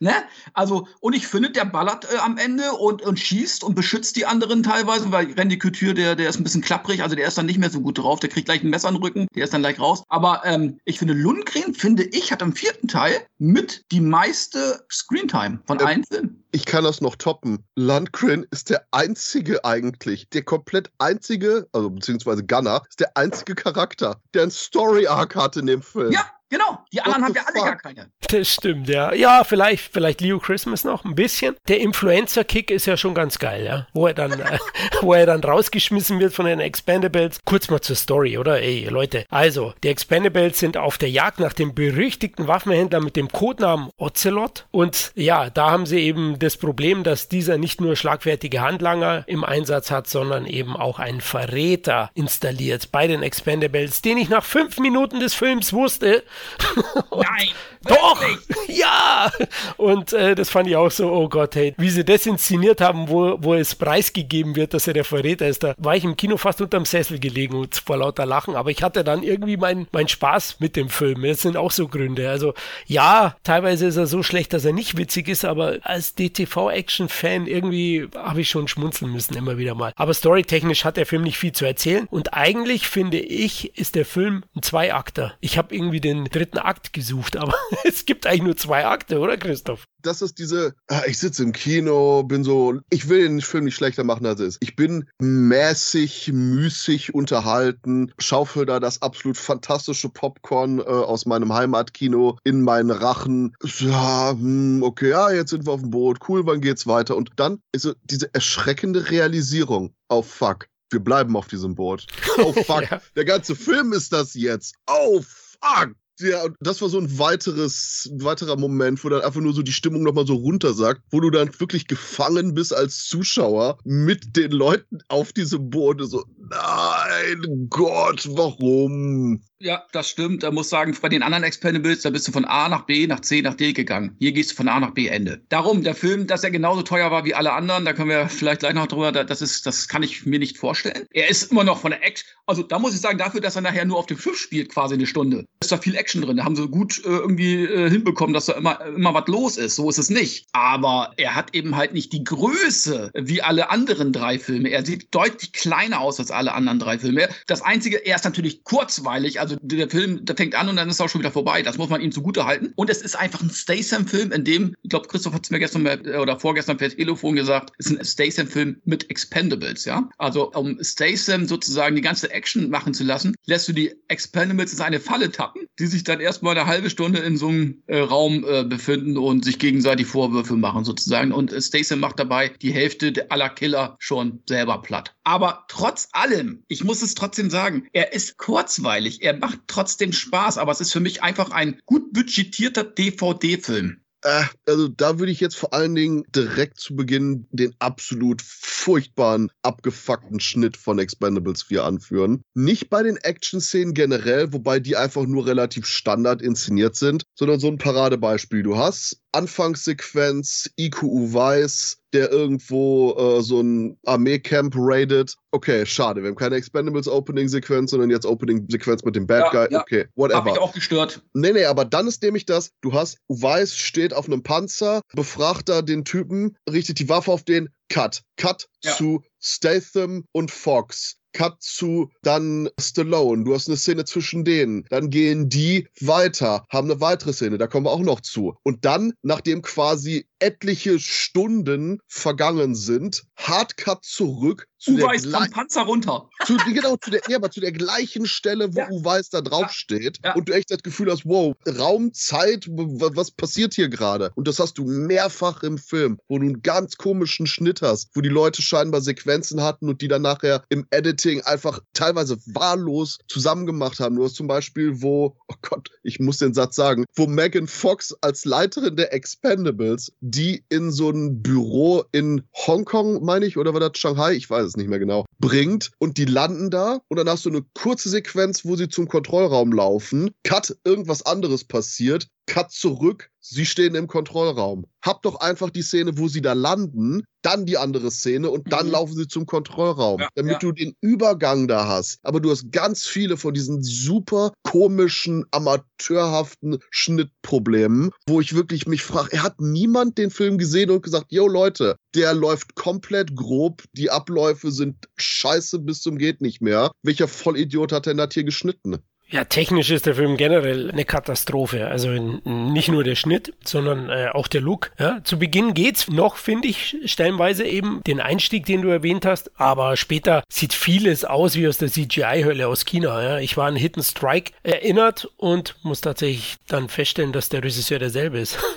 Ne? Also, und ich finde, der ballert äh, am Ende und, und schießt und beschützt die anderen teilweise, weil Randy Couture, der, der ist ein bisschen klapprig, also der ist dann nicht mehr so gut drauf, der kriegt gleich ein Messer in den Rücken, der ist dann gleich raus. Aber ähm, ich finde, Lundgren, finde ich, hat am vierten Teil mit die meiste Screentime von ähm, allen Filmen. Ich kann das noch toppen. Lundgren ist der einzige eigentlich, der komplett einzige, also beziehungsweise Gunner, ist der einzige Charakter, der ein Story-Arc hat in dem Film. Ja, Genau, die anderen haben ja alle gar keine. Das stimmt, ja. Ja, vielleicht, vielleicht Leo Christmas noch ein bisschen. Der Influencer-Kick ist ja schon ganz geil, ja. Wo er dann, äh, wo er dann rausgeschmissen wird von den Expendables. Kurz mal zur Story, oder? Ey, Leute. Also, die Expendables sind auf der Jagd nach dem berüchtigten Waffenhändler mit dem Codenamen Ocelot. Und ja, da haben sie eben das Problem, dass dieser nicht nur schlagfertige Handlanger im Einsatz hat, sondern eben auch einen Verräter installiert bei den Expendables, den ich nach fünf Minuten des Films wusste, Nein! Doch! Ja! Und äh, das fand ich auch so, oh Gott, hey, wie sie das inszeniert haben, wo, wo es preisgegeben wird, dass er der Verräter ist. Da war ich im Kino fast unterm Sessel gelegen und vor lauter Lachen, aber ich hatte dann irgendwie meinen mein Spaß mit dem Film. Das sind auch so Gründe. Also ja, teilweise ist er so schlecht, dass er nicht witzig ist, aber als DTV-Action-Fan irgendwie habe ich schon schmunzeln müssen immer wieder mal. Aber storytechnisch hat der Film nicht viel zu erzählen und eigentlich finde ich, ist der Film ein Zweiakter. Ich habe irgendwie den dritten Akt gesucht, aber es gibt eigentlich nur zwei Akte, oder Christoph? Das ist diese, ah, ich sitze im Kino, bin so, ich will den Film nicht schlechter machen, als er ist. Ich bin mäßig, müßig unterhalten, schaufel da das absolut fantastische Popcorn äh, aus meinem Heimatkino in meinen Rachen. Ja, hm, okay, ja, jetzt sind wir auf dem Boot, cool, wann geht's weiter? Und dann ist so diese erschreckende Realisierung, oh fuck, wir bleiben auf diesem Boot. Oh fuck, ja. der ganze Film ist das jetzt. Oh fuck. Ja, und das war so ein weiteres, weiterer Moment, wo dann einfach nur so die Stimmung nochmal so runtersagt, wo du dann wirklich gefangen bist als Zuschauer mit den Leuten auf diesem Boot. So, nein, Gott, warum? Ja, das stimmt. Da muss sagen, bei den anderen Expendables, da bist du von A nach B, nach C, nach D gegangen. Hier gehst du von A nach B, Ende. Darum, der Film, dass er genauso teuer war wie alle anderen, da können wir vielleicht gleich noch drüber, das ist, das kann ich mir nicht vorstellen. Er ist immer noch von der Action, also da muss ich sagen, dafür, dass er nachher nur auf dem Schiff spielt, quasi eine Stunde, ist da viel Action drin. Da haben sie gut äh, irgendwie äh, hinbekommen, dass da immer, immer was los ist. So ist es nicht. Aber er hat eben halt nicht die Größe wie alle anderen drei Filme. Er sieht deutlich kleiner aus als alle anderen drei Filme. Das einzige, er ist natürlich kurzweilig, also der Film, der fängt an und dann ist auch schon wieder vorbei. Das muss man ihm zugute halten. Und es ist einfach ein Statham-Film, in dem, ich glaube, Christoph hat es mir gestern mehr, oder vorgestern per Telefon gesagt, ist ein Statham-Film mit Expendables, ja. Also um Statham sozusagen die ganze Action machen zu lassen, lässt du die Expendables in eine Falle tappen, die sich dann erstmal eine halbe Stunde in so einem äh, Raum äh, befinden und sich gegenseitig Vorwürfe machen sozusagen. Und äh, Statham macht dabei die Hälfte aller Killer schon selber platt. Aber trotz allem, ich muss es trotzdem sagen, er ist kurzweilig. Er macht trotzdem Spaß, aber es ist für mich einfach ein gut budgetierter DVD-Film. Äh, also da würde ich jetzt vor allen Dingen direkt zu Beginn den absolut furchtbaren, abgefuckten Schnitt von Expendables 4 anführen. Nicht bei den Action-Szenen generell, wobei die einfach nur relativ standard inszeniert sind, sondern so ein Paradebeispiel. Du hast Anfangssequenz, IQU weiß, der irgendwo äh, so ein Armeecamp raidet. Okay, schade, wir haben keine Expendables Opening-Sequenz, sondern jetzt Opening-Sequenz mit dem Bad ja, Guy. Ja. Okay, whatever. Hab mich auch gestört. Nee, nee, aber dann ist nämlich das, du hast, Uweis steht auf einem Panzer, befragt da den Typen, richtet die Waffe auf den, Cut. Cut ja. zu Statham und Fox. Cut zu dann Stallone. Du hast eine Szene zwischen denen. Dann gehen die weiter, haben eine weitere Szene. Da kommen wir auch noch zu. Und dann, nachdem quasi etliche Stunden vergangen sind, Hardcut zurück zu Uweis der vom Panzer runter. Zu, genau, zu der, ja, aber zu der gleichen Stelle, wo ja. Uweis da drauf ja. steht ja. und du echt das Gefühl hast, wow, Raum, Zeit, was passiert hier gerade? Und das hast du mehrfach im Film, wo du einen ganz komischen Schnitt hast, wo die Leute scheinbar Sequenzen hatten und die dann nachher im Editing einfach teilweise wahllos zusammengemacht haben. Du hast zum Beispiel, wo, oh Gott, ich muss den Satz sagen, wo Megan Fox als Leiterin der Expendables die in so ein Büro in Hongkong, meine ich, oder war das Shanghai? Ich weiß es nicht mehr genau. Bringt und die landen da und dann hast du eine kurze Sequenz, wo sie zum Kontrollraum laufen. Cut, irgendwas anderes passiert. Cut zurück, sie stehen im Kontrollraum. Hab doch einfach die Szene, wo sie da landen, dann die andere Szene und dann mhm. laufen sie zum Kontrollraum, ja, damit ja. du den Übergang da hast. Aber du hast ganz viele von diesen super komischen, amateurhaften Schnittproblemen, wo ich wirklich mich frage, er hat niemand den Film gesehen und gesagt, yo Leute, der läuft komplett grob, die Abläufe sind scheiße bis zum geht nicht mehr. Welcher Vollidiot hat denn das hier geschnitten? Ja, technisch ist der Film generell eine Katastrophe. Also nicht nur der Schnitt, sondern äh, auch der Look. Ja, zu Beginn geht's noch, finde ich, stellenweise eben den Einstieg, den du erwähnt hast. Aber später sieht vieles aus wie aus der CGI-Hölle aus China. Ja. Ich war an Hidden Strike erinnert und muss tatsächlich dann feststellen, dass der Regisseur derselbe ist.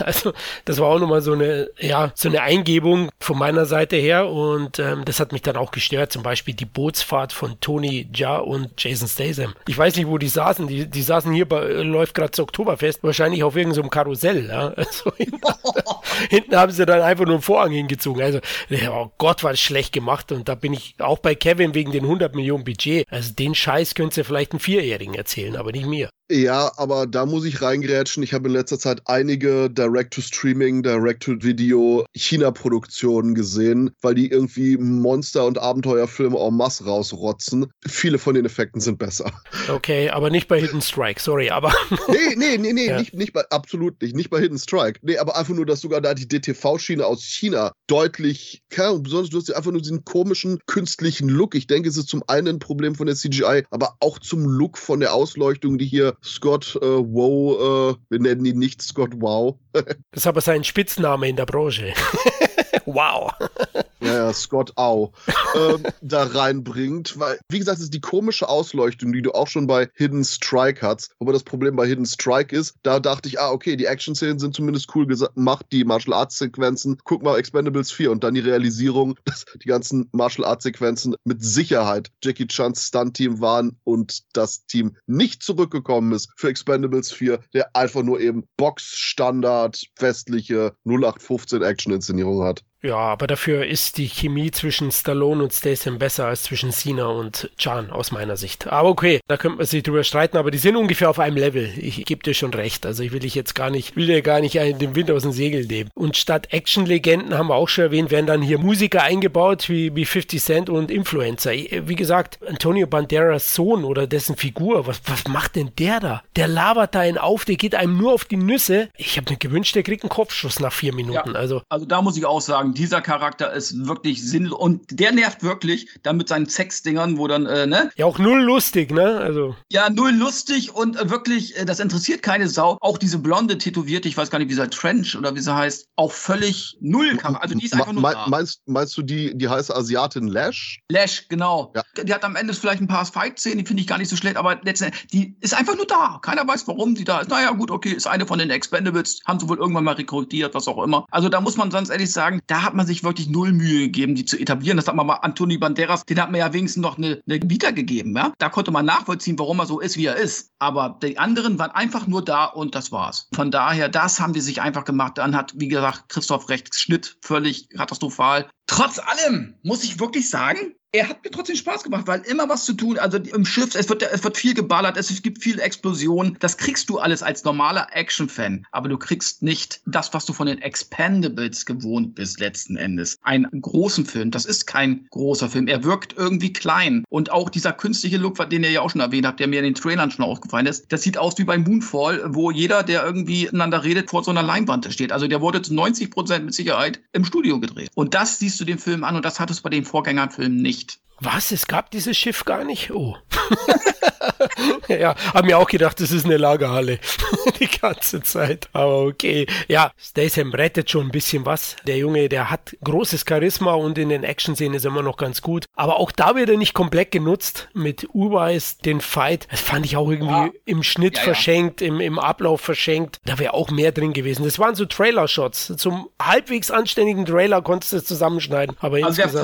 Also das war auch nochmal so eine, ja, so eine Eingebung von meiner Seite her und ähm, das hat mich dann auch gestört. Zum Beispiel die Bootsfahrt von Tony Jaa und Jason Statham. Ich weiß nicht, wo die saßen. Die, die saßen hier bei, läuft gerade zu Oktoberfest, wahrscheinlich auf irgendeinem so Karussell. Ja? Also, hinten haben sie dann einfach nur einen Vorhang hingezogen. Also, oh Gott, war das schlecht gemacht. Und da bin ich auch bei Kevin wegen den 100 Millionen Budget. Also den Scheiß könntest du vielleicht einen Vierjährigen erzählen, aber nicht mir Ja, aber da muss ich reingrätschen. Ich habe in letzter Zeit einige Direct-to-Streaming, Direct-to-Video China-Produktionen gesehen, weil die irgendwie Monster- und Abenteuerfilme en masse rausrotzen. Viele von den Effekten sind besser. Okay, aber nicht bei Hidden Strike, sorry, aber. nee, nee, nee, nee, ja. nicht, nicht bei, absolut nicht, nicht bei Hidden Strike. Nee, aber einfach nur, dass sogar da die DTV-Schiene aus China deutlich, keine Ahnung, besonders du hast einfach nur diesen komischen künstlichen Look. Ich denke, es ist zum einen ein Problem von der CGI, aber auch zum Look von der Ausleuchtung, die hier Scott äh, Wow, äh, wir nennen ihn nicht Scott Wow. das ist aber sein Spitzname in der Branche. wow. Ja, ja, Scott Au, ähm, da reinbringt, weil, wie gesagt, es ist die komische Ausleuchtung, die du auch schon bei Hidden Strike hast. Aber das Problem bei Hidden Strike ist, da dachte ich, ah, okay, die Action-Szenen sind zumindest cool gemacht, die Martial Arts-Sequenzen. Guck mal, Expendables 4 und dann die Realisierung, dass die ganzen Martial Arts-Sequenzen mit Sicherheit Jackie Chans Stunt-Team waren und das Team nicht zurückgekommen ist für Expendables 4, der einfach nur eben Box-Standard westliche 0815 Action-Inszenierung hat. Ja, aber dafür ist die Chemie zwischen Stallone und Statham besser als zwischen Cena und Chan aus meiner Sicht. Aber okay, da könnte man sich drüber streiten, aber die sind ungefähr auf einem Level. Ich gebe dir schon recht. Also ich will dich jetzt gar nicht, will dir gar nicht den Wind aus dem Segel nehmen. Und statt Action-Legenden haben wir auch schon erwähnt, werden dann hier Musiker eingebaut wie, wie 50 Cent und Influencer. Wie gesagt, Antonio Banderas Sohn oder dessen Figur, was, was macht denn der da? Der labert da einen auf, der geht einem nur auf die Nüsse. Ich habe mir gewünscht, der kriegt einen Kopfschuss nach vier Minuten. Ja, also, also da muss ich auch sagen, dieser Charakter ist wirklich sinnlos und der nervt wirklich, dann mit seinen Sexdingern, wo dann, äh, ne? Ja, auch null lustig, ne? Also. Ja, null lustig und äh, wirklich, äh, das interessiert keine Sau. Auch diese blonde tätowierte, ich weiß gar nicht, wie sie heißt, Trench oder wie sie heißt, auch völlig null. Also die ist einfach nur. da. Meinst, meinst du die, die heiße Asiatin Lash? Lash, genau. Ja. Die hat am Ende vielleicht ein paar Fight-Szenen, die finde ich gar nicht so schlecht, aber letztendlich, die ist einfach nur da. Keiner weiß, warum sie da ist. Naja, gut, okay, ist eine von den Expendables, haben sie wohl irgendwann mal rekrutiert, was auch immer. Also da muss man sonst ehrlich sagen, da hat man sich wirklich null Mühe gegeben, die zu etablieren. Das hat man mal Antoni Banderas, den hat man ja wenigstens noch eine, eine Vita gegeben. Ja? Da konnte man nachvollziehen, warum er so ist, wie er ist. Aber die anderen waren einfach nur da und das war's. Von daher, das haben die sich einfach gemacht. Dann hat, wie gesagt, Christoph recht, Schnitt völlig katastrophal. Trotz allem muss ich wirklich sagen, er hat mir trotzdem Spaß gemacht, weil immer was zu tun, also im Schiff, es wird, es wird viel geballert, es gibt viel Explosionen. Das kriegst du alles als normaler Action-Fan, aber du kriegst nicht das, was du von den Expendables gewohnt bist, letzten Endes. Einen großen Film, das ist kein großer Film. Er wirkt irgendwie klein. Und auch dieser künstliche Look, den ihr ja auch schon erwähnt habt, der mir in den Trailern schon aufgefallen ist, das sieht aus wie beim Moonfall, wo jeder, der irgendwie miteinander redet, vor so einer Leinwand steht. Also der wurde zu 90 Prozent mit Sicherheit im Studio gedreht. Und das siehst du den Film an und das hattest du bei den Vorgängerfilmen nicht. Was? Es gab dieses Schiff gar nicht? Oh. ja, haben mir auch gedacht, das ist eine Lagerhalle. Die ganze Zeit. Aber okay. Ja, Statham rettet schon ein bisschen was. Der Junge, der hat großes Charisma und in den Action-Szenen ist er immer noch ganz gut. Aber auch da wird er nicht komplett genutzt. Mit Uweis den Fight. Das fand ich auch irgendwie ja. im Schnitt ja, verschenkt, Im, im Ablauf verschenkt. Da wäre auch mehr drin gewesen. Das waren so Trailer-Shots. Zum halbwegs anständigen Trailer konntest du es zusammenschneiden. Aber also insgesamt,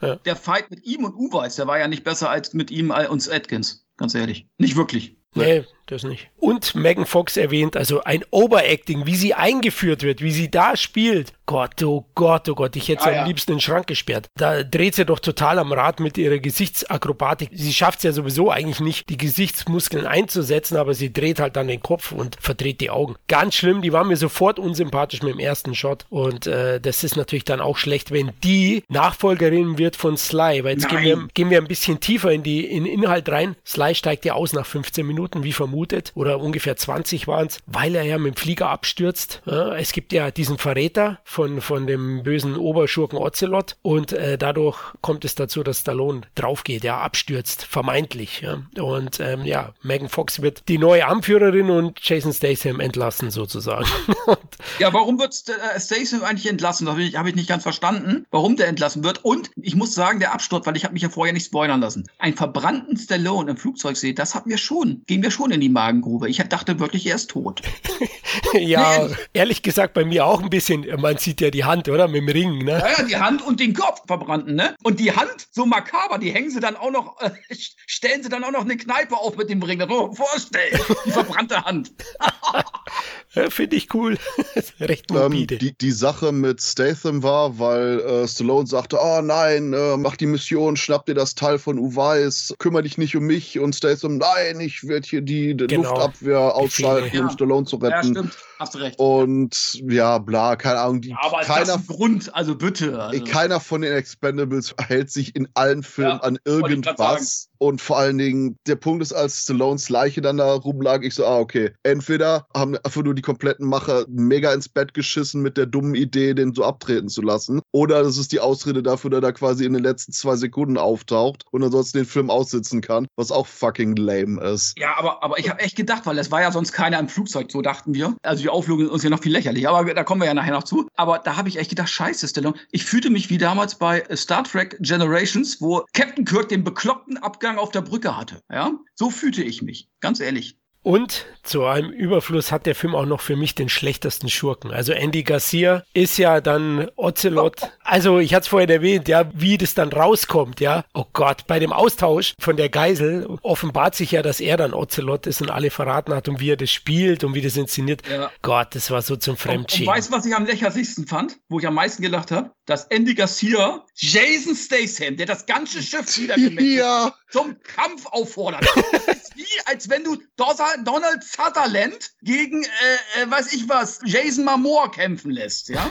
der Fight, der Fight mit ihm und Uweis, der war ja nicht besser als mit ihm und Atkins. Ganz ehrlich. Nicht wirklich. Nee, das nicht. Und Megan Fox erwähnt, also ein Overacting, wie sie eingeführt wird, wie sie da spielt. Gott, oh Gott, oh Gott, ich hätte sie ah, am ja. liebsten in den Schrank gesperrt. Da dreht sie doch total am Rad mit ihrer Gesichtsakrobatik. Sie schafft es ja sowieso eigentlich nicht, die Gesichtsmuskeln einzusetzen, aber sie dreht halt dann den Kopf und verdreht die Augen. Ganz schlimm, die war mir sofort unsympathisch mit dem ersten Shot. Und äh, das ist natürlich dann auch schlecht, wenn die Nachfolgerin wird von Sly, weil jetzt gehen wir, gehen wir ein bisschen tiefer in, die, in den Inhalt rein. Sly steigt ja aus nach 15 Minuten, wie vermutet, oder ungefähr 20 waren es, weil er ja mit dem Flieger abstürzt. Ja, es gibt ja diesen Verräter, von, von dem bösen Oberschurken Ocelot und äh, dadurch kommt es dazu, dass Stallone draufgeht, ja, abstürzt, vermeintlich. Ja. Und ähm, ja, Megan Fox wird die neue Anführerin und Jason Statham entlassen sozusagen. ja, warum wird äh, Statham eigentlich entlassen? Das habe ich, hab ich nicht ganz verstanden, warum der entlassen wird. Und ich muss sagen, der Absturz, weil ich habe mich ja vorher nicht spoilern lassen. Ein verbrannten Stallone im Flugzeug sehe, das hat mir schon, ging mir schon in die Magengrube. Ich dachte wirklich, er ist tot. ja, ehrlich gesagt, bei mir auch ein bisschen. Man sieht ja die Hand, oder? Mit dem Ring, ne? Ja, ja, die Hand und den Kopf verbrannten, ne? Und die Hand, so makaber, die hängen sie dann auch noch, äh, stellen sie dann auch noch eine Kneipe auf mit dem Ring. Das muss man vorstellen. Die verbrannte Hand. ja, Finde ich cool. Recht Ähm, morbide. die, die Sache mit Statham war, weil äh, Stallone sagte, oh nein, äh, mach die Mission, schnapp dir das Teil von Uweis, kümmere dich nicht um mich. Und Statham, nein, ich werde hier die, die Genau. Luftabwehr ausschalten, Befehle. um Ja. Stallone zu Ja, retten. stimmt. Hast du recht. Und ja, bla, keine Ahnung, die, Aber ist das keiner, ein Grund? Also bitte. Also. keiner von den Expendables hält sich in allen Filmen Ja, an irgendwas. Und vor allen Dingen, der Punkt ist, als Stallones Leiche dann da rumlag, ich so, ah, okay. Entweder haben einfach nur die kompletten Macher mega ins Bett geschissen mit der dummen Idee, den so abtreten zu lassen. Oder das ist die Ausrede dafür, dass er da quasi in den letzten zwei Sekunden auftaucht und ansonsten den Film aussitzen kann, was auch fucking lame ist. Ja, aber, aber ich habe echt gedacht, weil es war ja sonst keiner im Flugzeug, so dachten wir. Also die Auflösung ist uns ja noch viel lächerlicher, aber da kommen wir ja nachher noch zu. Aber da habe ich echt gedacht, scheiße, Stallone. Ich fühlte mich wie damals bei Star Trek Generations, wo Captain Kirk den bekloppten Abgang auf der Brücke hatte. Ja, so fühlte ich mich, ganz ehrlich. Und zu einem Überfluss hat der Film auch noch für mich den schlechtesten Schurken. Also Andy Garcia ist ja dann Ocelot. Also ich hatte es vorhin erwähnt, ja, wie das dann rauskommt, ja. Oh Gott, bei dem Austausch von der Geisel offenbart sich ja, dass er dann Ocelot ist und alle verraten hat und wie er das spielt und wie das inszeniert. Ja. Gott, das war so zum Und, und Fremdschämen. weißt du, was ich am lächerlichsten fand? Wo ich am meisten gelacht habe? Dass Andy Garcia Jason Statham, der das ganze Schiff niedergemetzelt Ja, zum Kampf auffordert. Das ist wie, als wenn du Donald Sutherland gegen, äh, äh, weiß ich was, Jason Momoa kämpfen lässt, ja?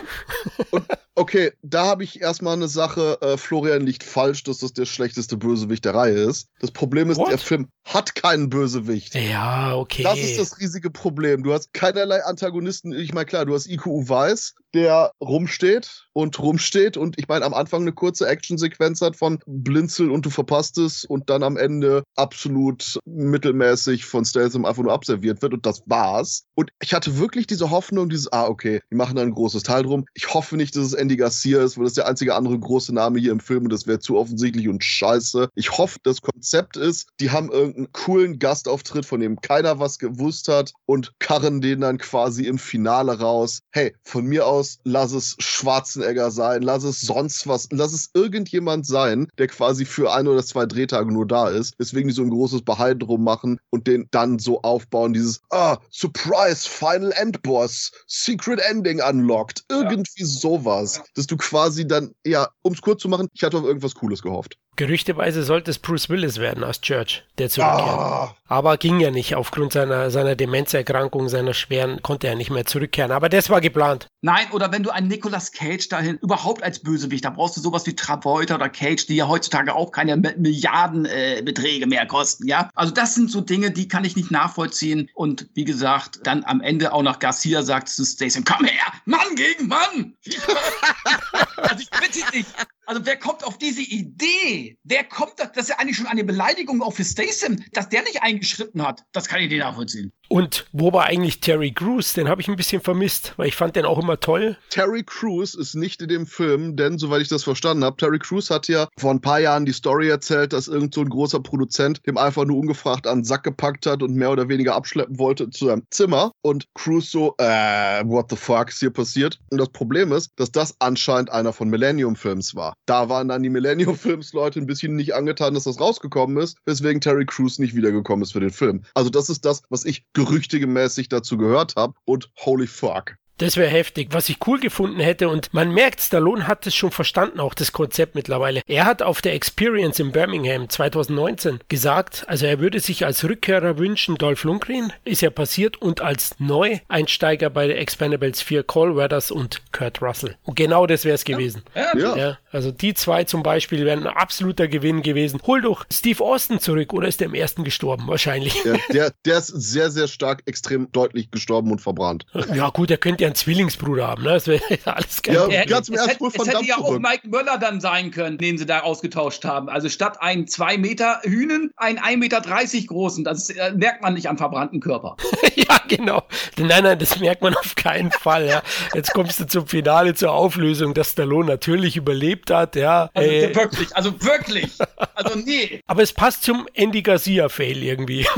okay, da habe ich erstmal eine Sache. Äh, Florian liegt falsch, dass das der schlechteste Bösewicht der Reihe ist. Das Problem ist, What? der Film hat keinen Bösewicht. Ja, okay. Das ist das riesige Problem. Du hast keinerlei Antagonisten. Ich meine, klar, du hast IQ Weiß, der rumsteht und rumsteht und ich meine, am Anfang eine kurze Actionsequenz hat von Blinzel und du verpasst es und dann am Ende absolut mittelmäßig von Statham einfach nur abserviert wird und das war's. Und ich hatte wirklich diese Hoffnung, dieses, ah, okay, die machen da ein großes Teil drum. Ich hoffe nicht, dass es Andy Garcia ist, weil das ist der einzige andere große Name hier im Film und das wäre zu offensichtlich und scheiße. Ich hoffe, das Konzept ist, die haben irgendeinen coolen Gastauftritt, von dem keiner was gewusst hat und karren den dann quasi im Finale raus. Hey, von mir aus, lass es Schwarzenegger sein, lass es sonst was, lass es irgendjemand sein, der quasi für ein oder zwei Drehtage nur da ist, weswegen die so ein großes Behalt drum machen und den dann so aufbauen, dieses, ah, Surprise, Final Endboss, Secret Ending unlocked, irgendwie sowas, dass du quasi dann, ja, um es kurz zu machen, ich hatte auf irgendwas Cooles gehofft. Gerüchteweise sollte es Bruce Willis werden aus Church, der zurückkehrt. Ah, Aber ging ja nicht. Aufgrund seiner, seiner Demenzerkrankung, seiner schweren, konnte er nicht mehr zurückkehren. Aber das war geplant. Nein, oder wenn du einen Nicolas Cage dahin, überhaupt als Bösewicht, da brauchst du sowas wie Travolta oder Cage, die ja heutzutage auch keine Mi- Milliardenbeträge äh, mehr kosten, ja? Also das sind so Dinge, die kann ich nicht nachvollziehen. Und wie gesagt, dann am Ende auch nach Garcia sagt zu Statham, komm her, Mann gegen Mann! also ich bitte dich. Also wer kommt auf diese Idee? Wer kommt, das das ist ja eigentlich schon eine Beleidigung auch für Statham, dass der nicht eingeschritten hat. Das kann ich nicht nachvollziehen. Und wo war eigentlich Terry Crews? Den habe ich ein bisschen vermisst, weil ich fand den auch immer toll. Terry Crews ist nicht in dem Film, denn soweit ich das verstanden habe, Terry Crews hat ja vor ein paar Jahren die Story erzählt, dass irgend so ein großer Produzent dem einfach nur ungefragt an den Sack gepackt hat und mehr oder weniger abschleppen wollte zu seinem Zimmer. Und Crews so, äh, what the fuck ist hier passiert? Und das Problem ist, dass das anscheinend einer von Millennium Films war. Da waren dann die Millennium Films Leute ein bisschen nicht angetan, dass das rausgekommen ist, weswegen Terry Crews nicht wiedergekommen ist für den Film. Also das ist das, was ich gerüchtegemäßig dazu gehört habe und holy fuck. Das wäre heftig, was ich cool gefunden hätte. Und man merkt, Stallone hat es schon verstanden, auch das Konzept mittlerweile. Er hat auf der Experience in Birmingham 2019 gesagt, also er würde sich als Rückkehrer wünschen, Dolph Lundgren, ist ja passiert, und als Neueinsteiger bei der Expendables 4 Cole Weathers und Kurt Russell. Und genau das wäre es gewesen. Ja, Ja. Ja, also die zwei zum Beispiel wären ein absoluter Gewinn gewesen. Hol doch Steve Austin zurück oder ist der im ersten gestorben? Wahrscheinlich. Der, der, der ist sehr, sehr stark, extrem deutlich gestorben und verbrannt. Ja, gut, er könnte ja einen Zwillingsbruder haben, ne? Das wäre alles kein Ja, Problem. ganz im es Ernst, hätte, wohl es hätte ja auch. Mike Möller dann sein können, den sie da ausgetauscht haben. Also statt ein 2 Meter Hühnen, ein 1,30 Meter großen. Das äh, merkt man nicht am verbrannten Körper. ja, genau. Nein, nein, das merkt man auf keinen Fall. Ja. Jetzt kommst du zum Finale, zur Auflösung, dass Stallone natürlich überlebt hat. Ja, Also äh, wirklich, also wirklich. Also nee. aber es passt zum Andy Garcia-Fail irgendwie. Ja,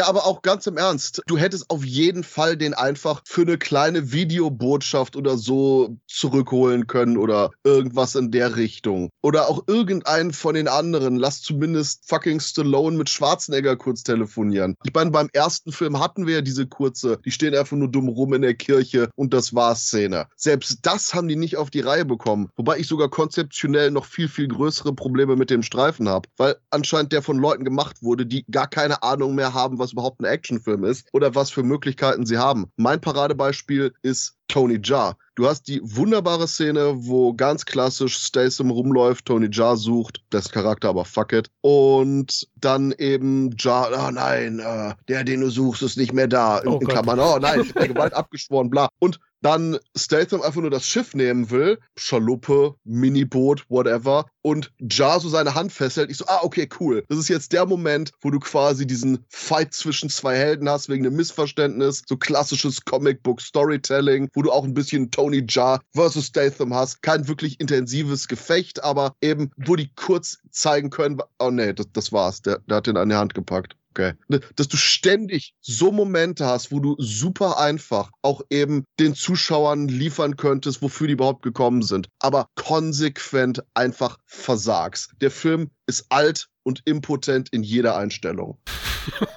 aber auch ganz im Ernst, du hättest auf jeden Fall den einfach für eine kleine Videobotschaft oder so zurückholen können oder irgendwas in der Richtung. Oder auch irgendeinen von den anderen. Lass zumindest fucking Stallone mit Schwarzenegger kurz telefonieren. Ich meine, beim ersten Film hatten wir ja diese kurze, die stehen einfach nur dumm rum in der Kirche und das war's Szene. Selbst das haben die nicht auf die Reihe bekommen. Wobei ich sogar konzeptionell noch viel, viel größere Probleme mit dem Streifen habe. Weil anscheinend der von Leuten gemacht wurde, die gar keine Ahnung mehr haben, was überhaupt ein Actionfilm ist oder was für Möglichkeiten sie haben. Mein Paradebeispiel ist Tony Jaa. Du hast die wunderbare Szene, wo ganz klassisch Statham rumläuft, Tony Jaa sucht, dessen Charakter aber fuck it. Und dann eben Jaa, oh nein, äh, der, den du suchst, ist nicht mehr da. In, Oh in. Klammern, oh nein, ich hab Gewalt abgeschworen, bla. Und dann Statham einfach nur das Schiff nehmen will, Schaluppe, Miniboot, whatever, und Jar so seine Hand festhält. Ich so, ah, okay, cool. Das ist jetzt der Moment, wo du quasi diesen Fight zwischen zwei Helden hast, wegen einem Missverständnis, so klassisches Comic-Book-Storytelling, wo du auch ein bisschen Tony Jar versus Statham hast. Kein wirklich intensives Gefecht, aber eben, wo die kurz zeigen können, oh nee, das, das war's. Der, der hat den an die Hand gepackt. Okay. Ne, Dass du ständig so Momente hast, wo du super einfach auch eben den Zuschauern liefern könntest, wofür die überhaupt gekommen sind, aber konsequent einfach versagst. Der Film ist alt und impotent in jeder Einstellung.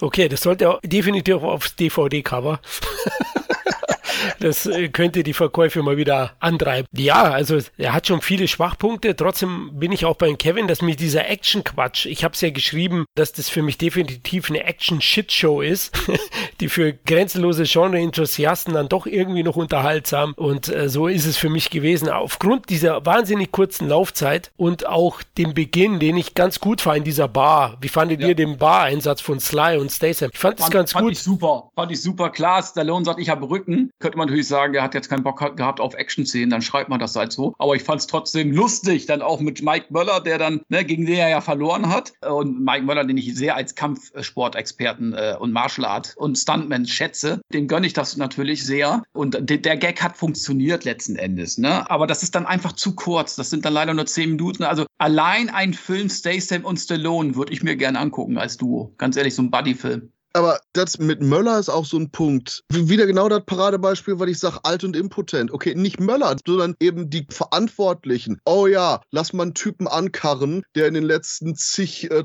Okay, das sollte definitiv aufs DVD-Cover. Das äh, könnte die Verkäufe mal wieder antreiben. Ja, also er hat schon viele Schwachpunkte. Trotzdem bin ich auch bei Kevin, dass mich dieser Action-Quatsch, ich habe es ja geschrieben, dass das für mich definitiv eine Action-Shit-Show ist, die für grenzenlose Genre-Enthusiasten dann doch irgendwie noch unterhaltsam. Und äh, so ist es für mich gewesen. Aufgrund dieser wahnsinnig kurzen Laufzeit und auch dem Beginn, den ich ganz gut fand in dieser Bar. Wie fandet Ja. ihr den Bar-Einsatz von Sly und Statham? Ich fand es ganz fand gut. ich super. Fand ich super. Klar, Stallone sagt, ich habe Rücken. Könnte man natürlich sagen, er hat jetzt keinen Bock gehabt auf Action-Szenen, dann schreibt man das halt so. Aber ich fand es trotzdem lustig, dann auch mit Mike Möller, der dann, ne, gegen den er ja verloren hat. Und Mike Möller, den ich sehr als Kampfsportexperten äh, und Martial Art und Stuntman schätze, dem gönne ich das natürlich sehr. Und de der Gag hat funktioniert letzten Endes, ne? Aber das ist dann einfach zu kurz. Das sind dann leider nur zehn Minuten. Also allein ein Film Statham und Stallone würde ich mir gerne angucken als Duo. Ganz ehrlich, so ein Buddy-Film. Aber das mit Möller ist auch so ein Punkt. Wie- Wieder genau das Paradebeispiel, weil ich sage, alt und impotent. Okay, nicht Möller, sondern eben die Verantwortlichen. Oh ja, lass mal einen Typen ankarren, der in den letzten zig äh,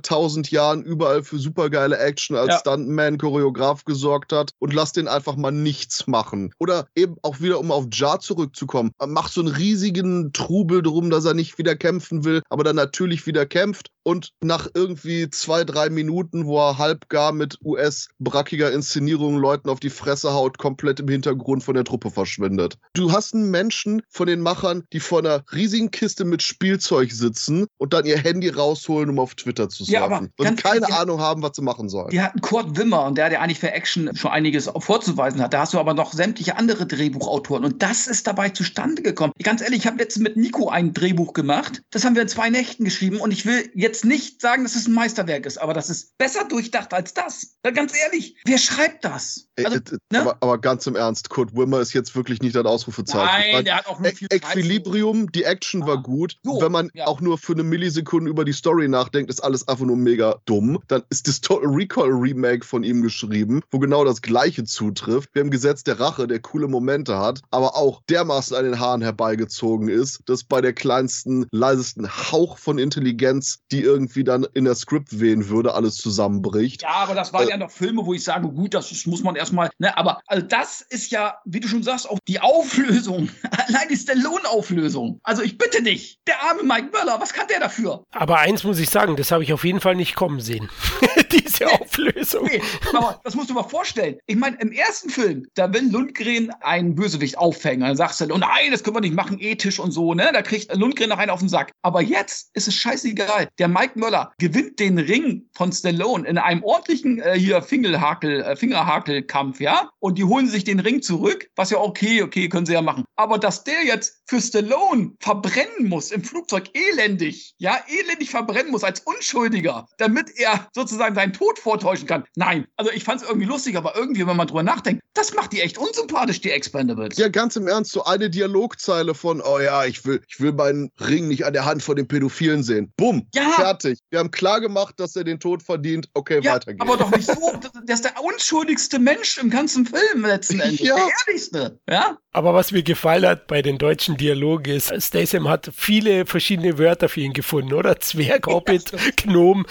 Jahren überall für supergeile Action als Ja. Stuntman, Choreograf gesorgt hat und lass den einfach mal nichts machen. Oder eben auch wieder, um auf Jar zurückzukommen, mach so einen riesigen Trubel drum, dass er nicht wieder kämpfen will, aber dann natürlich wieder kämpft und nach irgendwie zwei, drei Minuten, wo er halbgar mit US-brackiger Inszenierung Leuten auf die Fresse haut, komplett im Hintergrund von der Truppe verschwindet. Du hast einen Menschen von den Machern, die vor einer riesigen Kiste mit Spielzeug sitzen und dann ihr Handy rausholen, um auf Twitter zu surfen. Ja, aber ganz keine ehrlich, Ahnung haben, was sie machen sollen. Die hatten Kurt Wimmer und der, der eigentlich für Action schon einiges vorzuweisen hat. Da hast du aber noch sämtliche andere Drehbuchautoren und das ist dabei zustande gekommen. Ganz ehrlich, ich habe letztens mit Nico ein Drehbuch gemacht. Das haben wir in zwei Nächten geschrieben und ich will jetzt nicht sagen, dass es ein Meisterwerk ist, aber das ist besser durchdacht als das. Ja, ganz ehrlich, wer schreibt das? Ey, Also, äh, äh, ne? aber, aber ganz im Ernst, Kurt Wimmer ist jetzt wirklich nicht das Ausrufezeichen. Ich Nein, mein, der hat auch E- viel Zeit. Equilibrium, die Action war Ah. gut. So, Wenn man ja. auch nur für eine Millisekunde über die Story nachdenkt, ist alles einfach nur mega dumm. Dann ist das Total Recall Remake von ihm geschrieben, wo genau das Gleiche zutrifft. Wir haben Gesetz der Rache, der coole Momente hat, aber auch dermaßen an den Haaren herbeigezogen ist, dass bei der kleinsten, leisesten Hauch von Intelligenz, die irgendwie dann in der Script wehen würde, alles zusammenbricht. Ja, aber das waren Äh, ja noch Filme, wo ich sage, gut, das ist- muss man erstmal, ne, aber also das ist ja, wie du schon sagst, auch die Auflösung. Allein ist der Lohnauflösung. Also ich bitte dich, der arme Mike Möller, was kann der dafür? Aber eins muss ich sagen, das habe ich auf jeden Fall nicht kommen sehen. Diese Auflösung. Nee, aber das musst du mal vorstellen. Ich meine, im ersten Film, da will Lundgren einen Bösewicht aufhängen. Dann sagst du, oh nein, das können wir nicht machen, ethisch und so, ne? Da kriegt Lundgren noch einen auf den Sack. Aber jetzt ist es scheißegal. Der Mike Möller gewinnt den Ring von Stallone in einem ordentlichen äh, hier Fingerhakel, äh, Fingerhakelkampf, ja? Und die holen sich den Ring zurück, was ja okay, okay, können sie ja machen. Aber dass der jetzt für Stallone verbrennen muss im Flugzeug elendig, ja, elendig verbrennen muss als Unschuldiger, damit er sozusagen seinen Tod vortäuschen kann. Nein, also ich fand es irgendwie lustig, aber irgendwie, wenn man drüber nachdenkt, das macht die echt unsympathisch, die Expendables. Ja, ganz im Ernst, so eine Dialogzeile von, oh ja, ich will, ich will meinen Ring nicht an der Hand von den Pädophilen sehen. Bumm. Ja, Fertig. Wir haben klar gemacht, dass er den Tod verdient. Okay, ja, weiter geht's. Aber doch nicht so. Der ist der unschuldigste Mensch im ganzen Film letzten Endes. Ja. Der ehrlichste. Ja? Aber was mir gefallen hat bei den deutschen Dialogen ist, Statham hat viele verschiedene Wörter für ihn gefunden, oder? Zwerg, Hobbit, Gnom.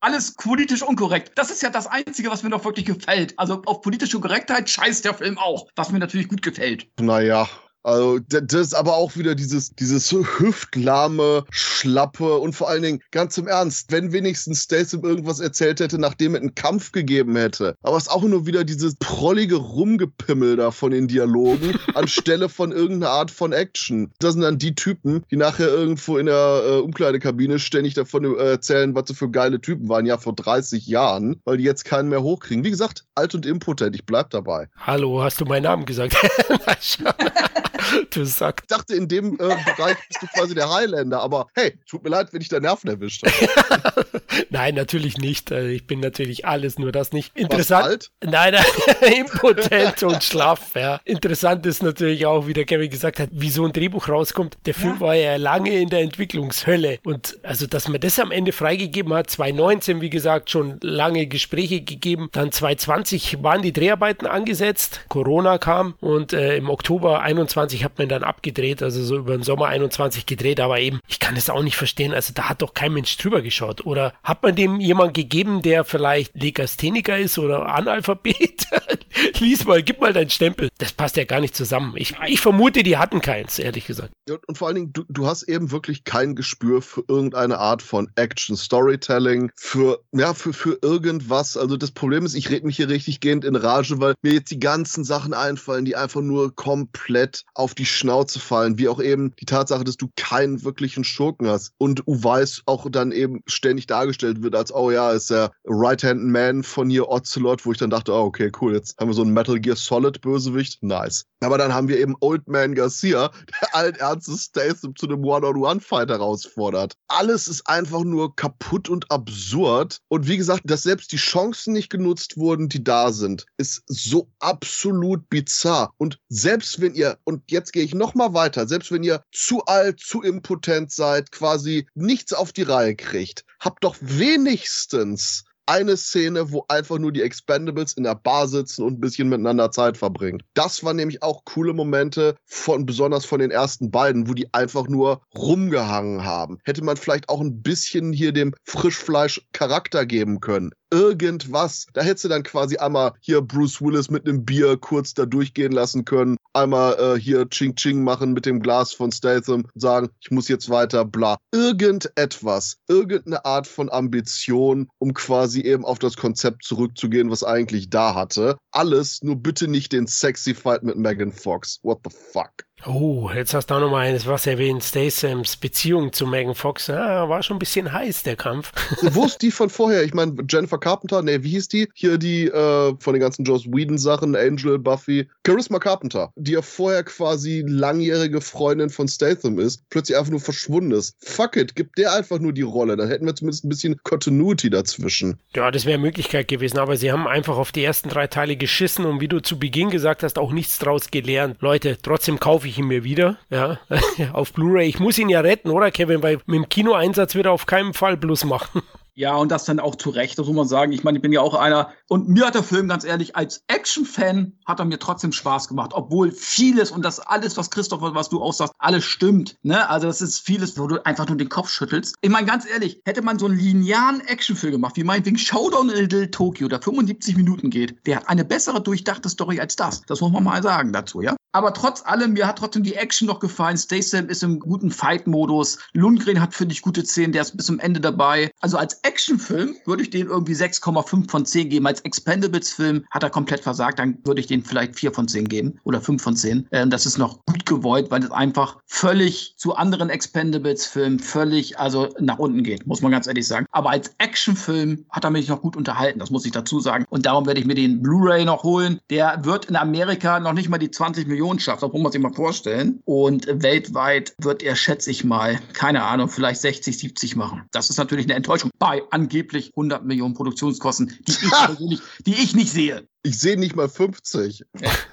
Alles politisch unkorrekt. Das ist ja das Einzige, was mir noch wirklich gefällt. Also auf politische Korrektheit scheißt der Film auch, was mir natürlich gut gefällt. Naja, also, das ist aber auch wieder dieses, dieses hüftlahme, schlappe und vor allen Dingen, ganz im Ernst, wenn wenigstens Statham irgendwas erzählt hätte, nachdem er einen Kampf gegeben hätte. Aber es ist auch nur wieder dieses prollige Rumgepimmel da von den Dialogen, anstelle von irgendeiner Art von Action. Das sind dann die Typen, die nachher irgendwo in der äh, Umkleidekabine ständig davon äh, erzählen, was sie für geile Typen waren, ja, vor 30 Jahren, weil die jetzt keinen mehr hochkriegen. Wie gesagt, alt und impotent, ich bleib dabei. Hallo, hast du meinen Namen gesagt? du Sack. Ich dachte, in dem äh, Bereich bist du quasi der Highlander, aber hey, tut mir leid, wenn ich deinen Nerven erwischt habe. Nein, natürlich nicht. Also ich bin natürlich alles, nur das nicht. Interessant. Nein, nein impotent und schlaff. Ja. Interessant ist natürlich auch, wie der Kevin gesagt hat, wie so ein Drehbuch rauskommt. Der Film ja. war ja lange in der Entwicklungshölle. Und also, dass man das am Ende freigegeben hat, 2019, wie gesagt, schon lange Gespräche gegeben. Dann 2020 waren die Dreharbeiten angesetzt. Corona kam und äh, im Oktober 21 hat man dann abgedreht, also so über den Sommer 21 gedreht. Aber eben, ich kann es auch nicht verstehen. Also, da hat doch kein Mensch drüber geschaut. Oder hat man dem jemand gegeben, der vielleicht Legastheniker ist oder Analphabet? Lies mal, gib mal deinen Stempel. Das passt ja gar nicht zusammen. Ich, ich vermute, die hatten keins, ehrlich gesagt. Und vor allen Dingen, du, du hast eben wirklich kein Gespür für irgendeine Art von Action Storytelling, für, ja, für, für irgendwas. Also das Problem ist, ich rede mich hier richtig gehend in Rage, weil mir jetzt die ganzen Sachen einfallen, die einfach nur komplett auf die Schnauze fallen, wie auch eben die Tatsache, dass du keinen wirklichen Schurken hast und Uweis auch dann eben ständig dargestellt wird als, oh ja, ist der Right-Hand-Man von hier Ocelot, wo ich dann dachte, oh okay, cool, jetzt haben wir so einen Metal Gear Solid Bösewicht, nice. Aber dann haben wir eben Old Man Garcia, der allen Ernstes Statham zu einem One-on-One-Fight herausfordert. Alles ist einfach nur kaputt und absurd. Und wie gesagt, dass selbst die Chancen nicht genutzt wurden, die da sind, ist so absolut bizarr. Und selbst wenn ihr, und jetzt gehe ich noch mal weiter, selbst wenn ihr zu alt, zu impotent seid, quasi nichts auf die Reihe kriegt, habt doch wenigstens eine Szene, wo einfach nur die Expendables in der Bar sitzen und ein bisschen miteinander Zeit verbringen. Das waren nämlich auch coole Momente von, besonders von den ersten beiden, wo die einfach nur rumgehangen haben. Hätte man vielleicht auch ein bisschen hier dem Frischfleisch Charakter geben können irgendwas. Da hättest du dann quasi einmal hier Bruce Willis mit einem Bier kurz da durchgehen lassen können, einmal äh, hier Ching Ching machen mit dem Glas von Statham, sagen, ich muss jetzt weiter, bla. Irgendetwas, irgendeine Art von Ambition, um quasi eben auf das Konzept zurückzugehen, was eigentlich da hatte. Alles, nur bitte nicht den Sexy Fight mit Megan Fox. What the fuck? Oh, jetzt hast du auch noch mal eines was erwähnt. Stathams Beziehung zu Megan Fox. Ja, war schon ein bisschen heiß, der Kampf. Wo ist die von vorher? Ich meine, Jennifer Carpenter, nee, wie hieß die? Hier die äh, von den ganzen Joss Whedon-Sachen, Angel, Buffy. Charisma Carpenter, die ja vorher quasi langjährige Freundin von Statham ist, plötzlich einfach nur verschwunden ist. Fuck it, gib der einfach nur die Rolle. Dann hätten wir zumindest ein bisschen Continuity dazwischen. Ja, das wäre Möglichkeit gewesen, aber sie haben einfach auf die ersten drei Teile geschissen und wie du zu Beginn gesagt hast, auch nichts draus gelernt. Leute, trotzdem kaufe ich ich ihn mir wieder, ja, auf Blu-ray. Ich muss ihn ja retten, oder Kevin? Weil mit dem Kinoeinsatz wird er auf keinen Fall Plus machen. Ja, und das dann auch zu Recht, das muss man sagen. Ich meine, ich bin ja auch einer. Und mir hat der Film, ganz ehrlich, als Action-Fan hat er mir trotzdem Spaß gemacht. Obwohl vieles und das alles, was Christopher, was du auch alles stimmt. Ne? Also, das ist vieles, wo du einfach nur den Kopf schüttelst. Ich meine, ganz ehrlich, hätte man so einen linearen Actionfilm gemacht, wie meinetwegen Showdown in Little Tokyo, der 75 Minuten geht, der hat eine bessere durchdachte Story als das. Das muss man mal sagen dazu, ja? Aber trotz allem, mir hat trotzdem die Action noch gefallen. Statham ist im guten Fight-Modus. Lundgren hat, finde ich, gute Szenen. Der ist bis zum Ende dabei. Also als Actionfilm würde ich den irgendwie 6,5 von 10 geben. Als Expendables-Film hat er komplett versagt. Dann würde ich den vielleicht 4 von 10 geben oder 5 von 10. Ähm, das ist noch gut gewollt, weil es einfach völlig zu anderen Expendables-Filmen völlig also nach unten geht, muss man ganz ehrlich sagen. Aber als Actionfilm hat er mich noch gut unterhalten. Das muss ich dazu sagen. Und darum werde ich mir den Blu-ray noch holen. Der wird in Amerika noch nicht mal die 20 Millionen schafft. Das muss man sich mal vorstellen. Und weltweit wird er, schätze ich mal, keine Ahnung, vielleicht 60, 70 machen. Das ist natürlich eine Enttäuschung bei angeblich 100 Millionen Produktionskosten, die ich persönlich, die ich nicht sehe. Ich sehe nicht mal 50.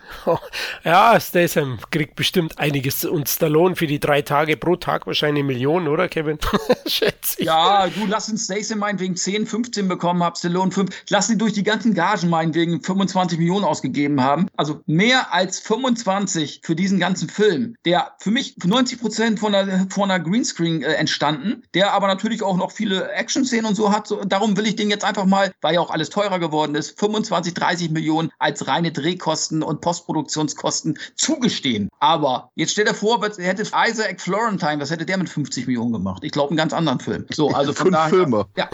Ja, Statham kriegt bestimmt einiges und Stallone für die drei Tage pro Tag wahrscheinlich Millionen, oder Kevin? Schätze ich. Ja, du lass uns Statham meinetwegen 10, 15 bekommen haben, Stallone 5. Lass sie durch die ganzen Gagen meinetwegen 25 Millionen ausgegeben haben. Also mehr als 25 für diesen ganzen Film, der für mich 90 Prozent von einer, von einer Greenscreen äh, entstanden, der aber natürlich auch noch viele Action-Szenen und so hat. So, darum will ich den jetzt einfach mal, weil ja auch alles teurer geworden ist, 25, 30 Millionen als reine Drehkosten und Postproduktionskosten zugestehen. Aber jetzt stell dir vor, hätte Isaac Florentine, was hätte der mit 50 Millionen gemacht? Ich glaube, einen ganz anderen Film. So, also von Fünf daher. Filme. Ja.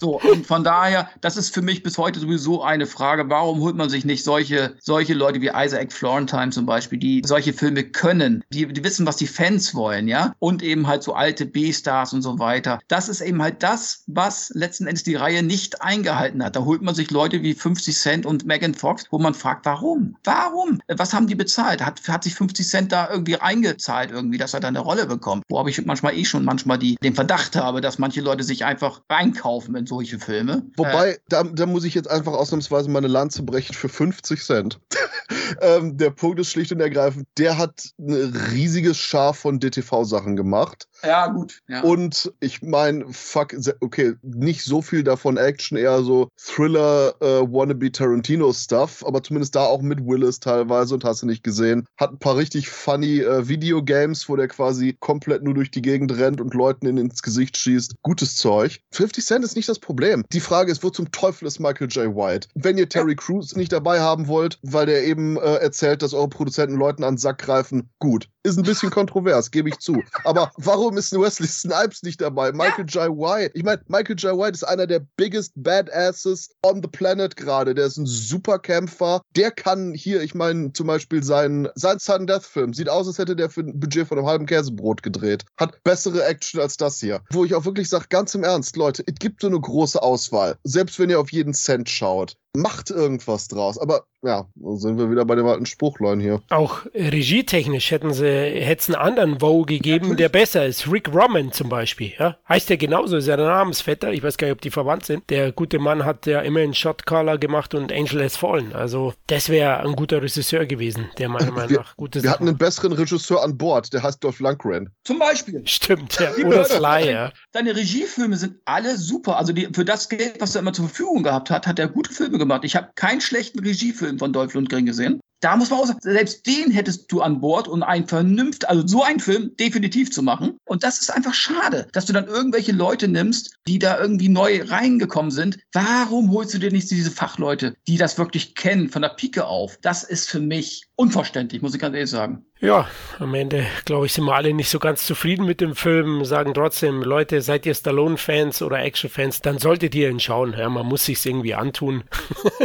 So, und von daher, das ist für mich bis heute sowieso eine Frage. Warum holt man sich nicht solche, solche Leute wie Isaac Florentine zum Beispiel, die solche Filme können, die, die wissen, was die Fans wollen, ja? Und eben halt so alte B-Stars und so weiter. Das ist eben halt das, was letzten Endes die Reihe nicht eingehalten hat. Da holt man sich Leute wie 50 Cent und Megan Fox, wo man fragt, warum? Warum? Was haben die bezahlt? Hat, hat sich 50 Cent da irgendwie eingezahlt, irgendwie, dass er da eine Rolle bekommt? Wo habe ich manchmal eh schon manchmal die, den Verdacht habe, dass manche Leute sich einfach reinkaufen in solche Filme. Wobei, Äh, da, da muss ich jetzt einfach ausnahmsweise meine Lanze brechen für 50 Cent. ähm, der Punkt ist schlicht und ergreifend, der hat ein riesiges Schar von DTV-Sachen gemacht. Ja, gut. Ja. Und ich meine, fuck, okay, nicht so viel davon Action, eher so Thriller, äh, Wannabe Tarantino-Stuff, aber zumindest da auch mit Willis teilweise und hast du nicht gesehen. Hat ein paar richtig funny äh, Videogames, wo der quasi komplett nur durch die Gegend rennt und Leuten in, ins Gesicht schießt. Gutes Zeug. 50 Cent ist nicht das Problem. Die Frage ist, wo zum Teufel ist Michael J. White? Wenn ihr Terry Crews nicht dabei haben wollt, weil der eben äh, erzählt, dass eure Produzenten Leuten an den Sack greifen, gut. Ist ein bisschen kontrovers, gebe ich zu. Aber warum ist Wesley Snipes nicht dabei? Michael J. White. Ich meine, Michael J. White ist einer der biggest badasses on the planet gerade. Der ist ein super Kämpfer. Der kann hier, ich meine, zum Beispiel sein, sein Sudden Death Film. Sieht aus, als hätte der für ein Budget von einem halben Käsebrot gedreht. Hat bessere Action als das hier. Wo ich auch wirklich sage, ganz im Ernst, Leute, es gibt so eine große Auswahl. Selbst wenn ihr auf jeden Cent schaut. Macht irgendwas draus. Aber ja, sind wir wieder bei dem alten Spruchlein hier. Auch regietechnisch hätten sie hätten einen anderen Wow gegeben, der besser ist. Rick Roman zum Beispiel. Ja? Heißt der genauso, ist ja der Namensvetter. Ich weiß gar nicht, ob die verwandt sind. Der gute Mann hat ja immerhin Shotcaller gemacht und Angel Has Fallen. Also das wäre ein guter Regisseur gewesen, der meiner Meinung Wir- nach gute Wir Sachen hatten einen besseren Regisseur an Bord, der heißt Dolph Lundgren. Zum Beispiel. Stimmt, ja. Oder Sly, ja. Deine Regiefilme sind alle super. Also die, für das Geld, was er immer zur Verfügung gehabt hat, hat er gute Filme gemacht. Ich habe keinen schlechten Regiefilm von Dolph Lundgren gesehen. Da muss man auch sagen, selbst den hättest du an Bord und einen vernünft, also so einen Film definitiv zu machen. Und das ist einfach schade, dass du dann irgendwelche Leute nimmst, die da irgendwie neu reingekommen sind. Warum holst du dir nicht diese Fachleute, die das wirklich kennen, von der Pike auf? Das ist für mich unverständlich, muss ich ganz ehrlich sagen. Ja, am Ende, glaube ich, sind wir alle nicht so ganz zufrieden mit dem Film, sagen trotzdem, Leute, seid ihr Stallone-Fans oder Action-Fans, dann solltet ihr ihn schauen. Ja, man muss sich's irgendwie antun.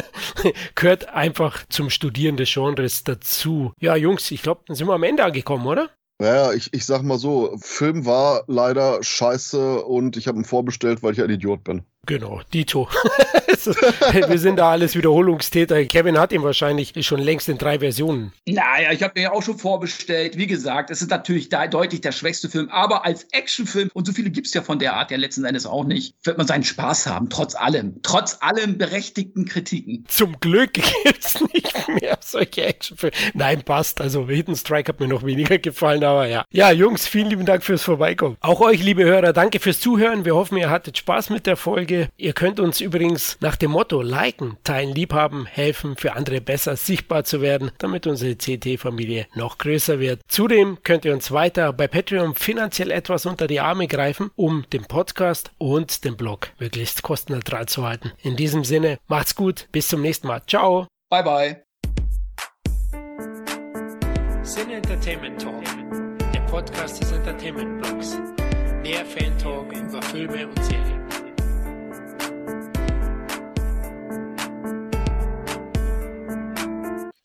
Gehört einfach zum Studieren des Genres dazu. Ja, Jungs, ich glaube, dann sind wir am Ende angekommen, oder? Naja, ich, ich sag mal so, Film war leider scheiße und ich habe ihn vorbestellt, weil ich ein Idiot bin. Genau, Dito. Wir sind da alles Wiederholungstäter. Kevin hat ihn wahrscheinlich schon längst in drei Versionen. Naja, ich habe mir ja auch schon vorbestellt. Wie gesagt, es ist natürlich da deutlich der schwächste Film, aber als Actionfilm, und so viele gibt's ja von der Art ja letzten Endes auch nicht, wird man seinen Spaß haben, trotz allem. Trotz allen berechtigten Kritiken. Zum Glück gibt's nicht mehr solche Actionfilme. Nein, passt. Also Hidden Strike hat mir noch weniger gefallen, aber ja. Ja, Jungs, vielen lieben Dank fürs Vorbeikommen. Auch euch, liebe Hörer, danke fürs Zuhören. Wir hoffen, ihr hattet Spaß mit der Folge. Ihr könnt uns übrigens nach dem Motto liken, teilen, liebhaben, helfen, für andere besser sichtbar zu werden, damit unsere CT-Familie noch größer wird. Zudem könnt ihr uns weiter bei Patreon finanziell etwas unter die Arme greifen, um den Podcast und den Blog möglichst kostenneutral zu halten. In diesem Sinne, macht's gut, bis zum nächsten Mal. Ciao! Bye bye. Sin Entertainment Talk, der Podcast des Entertainment Blogs. Mehr Fan Talk über Filme und Serien.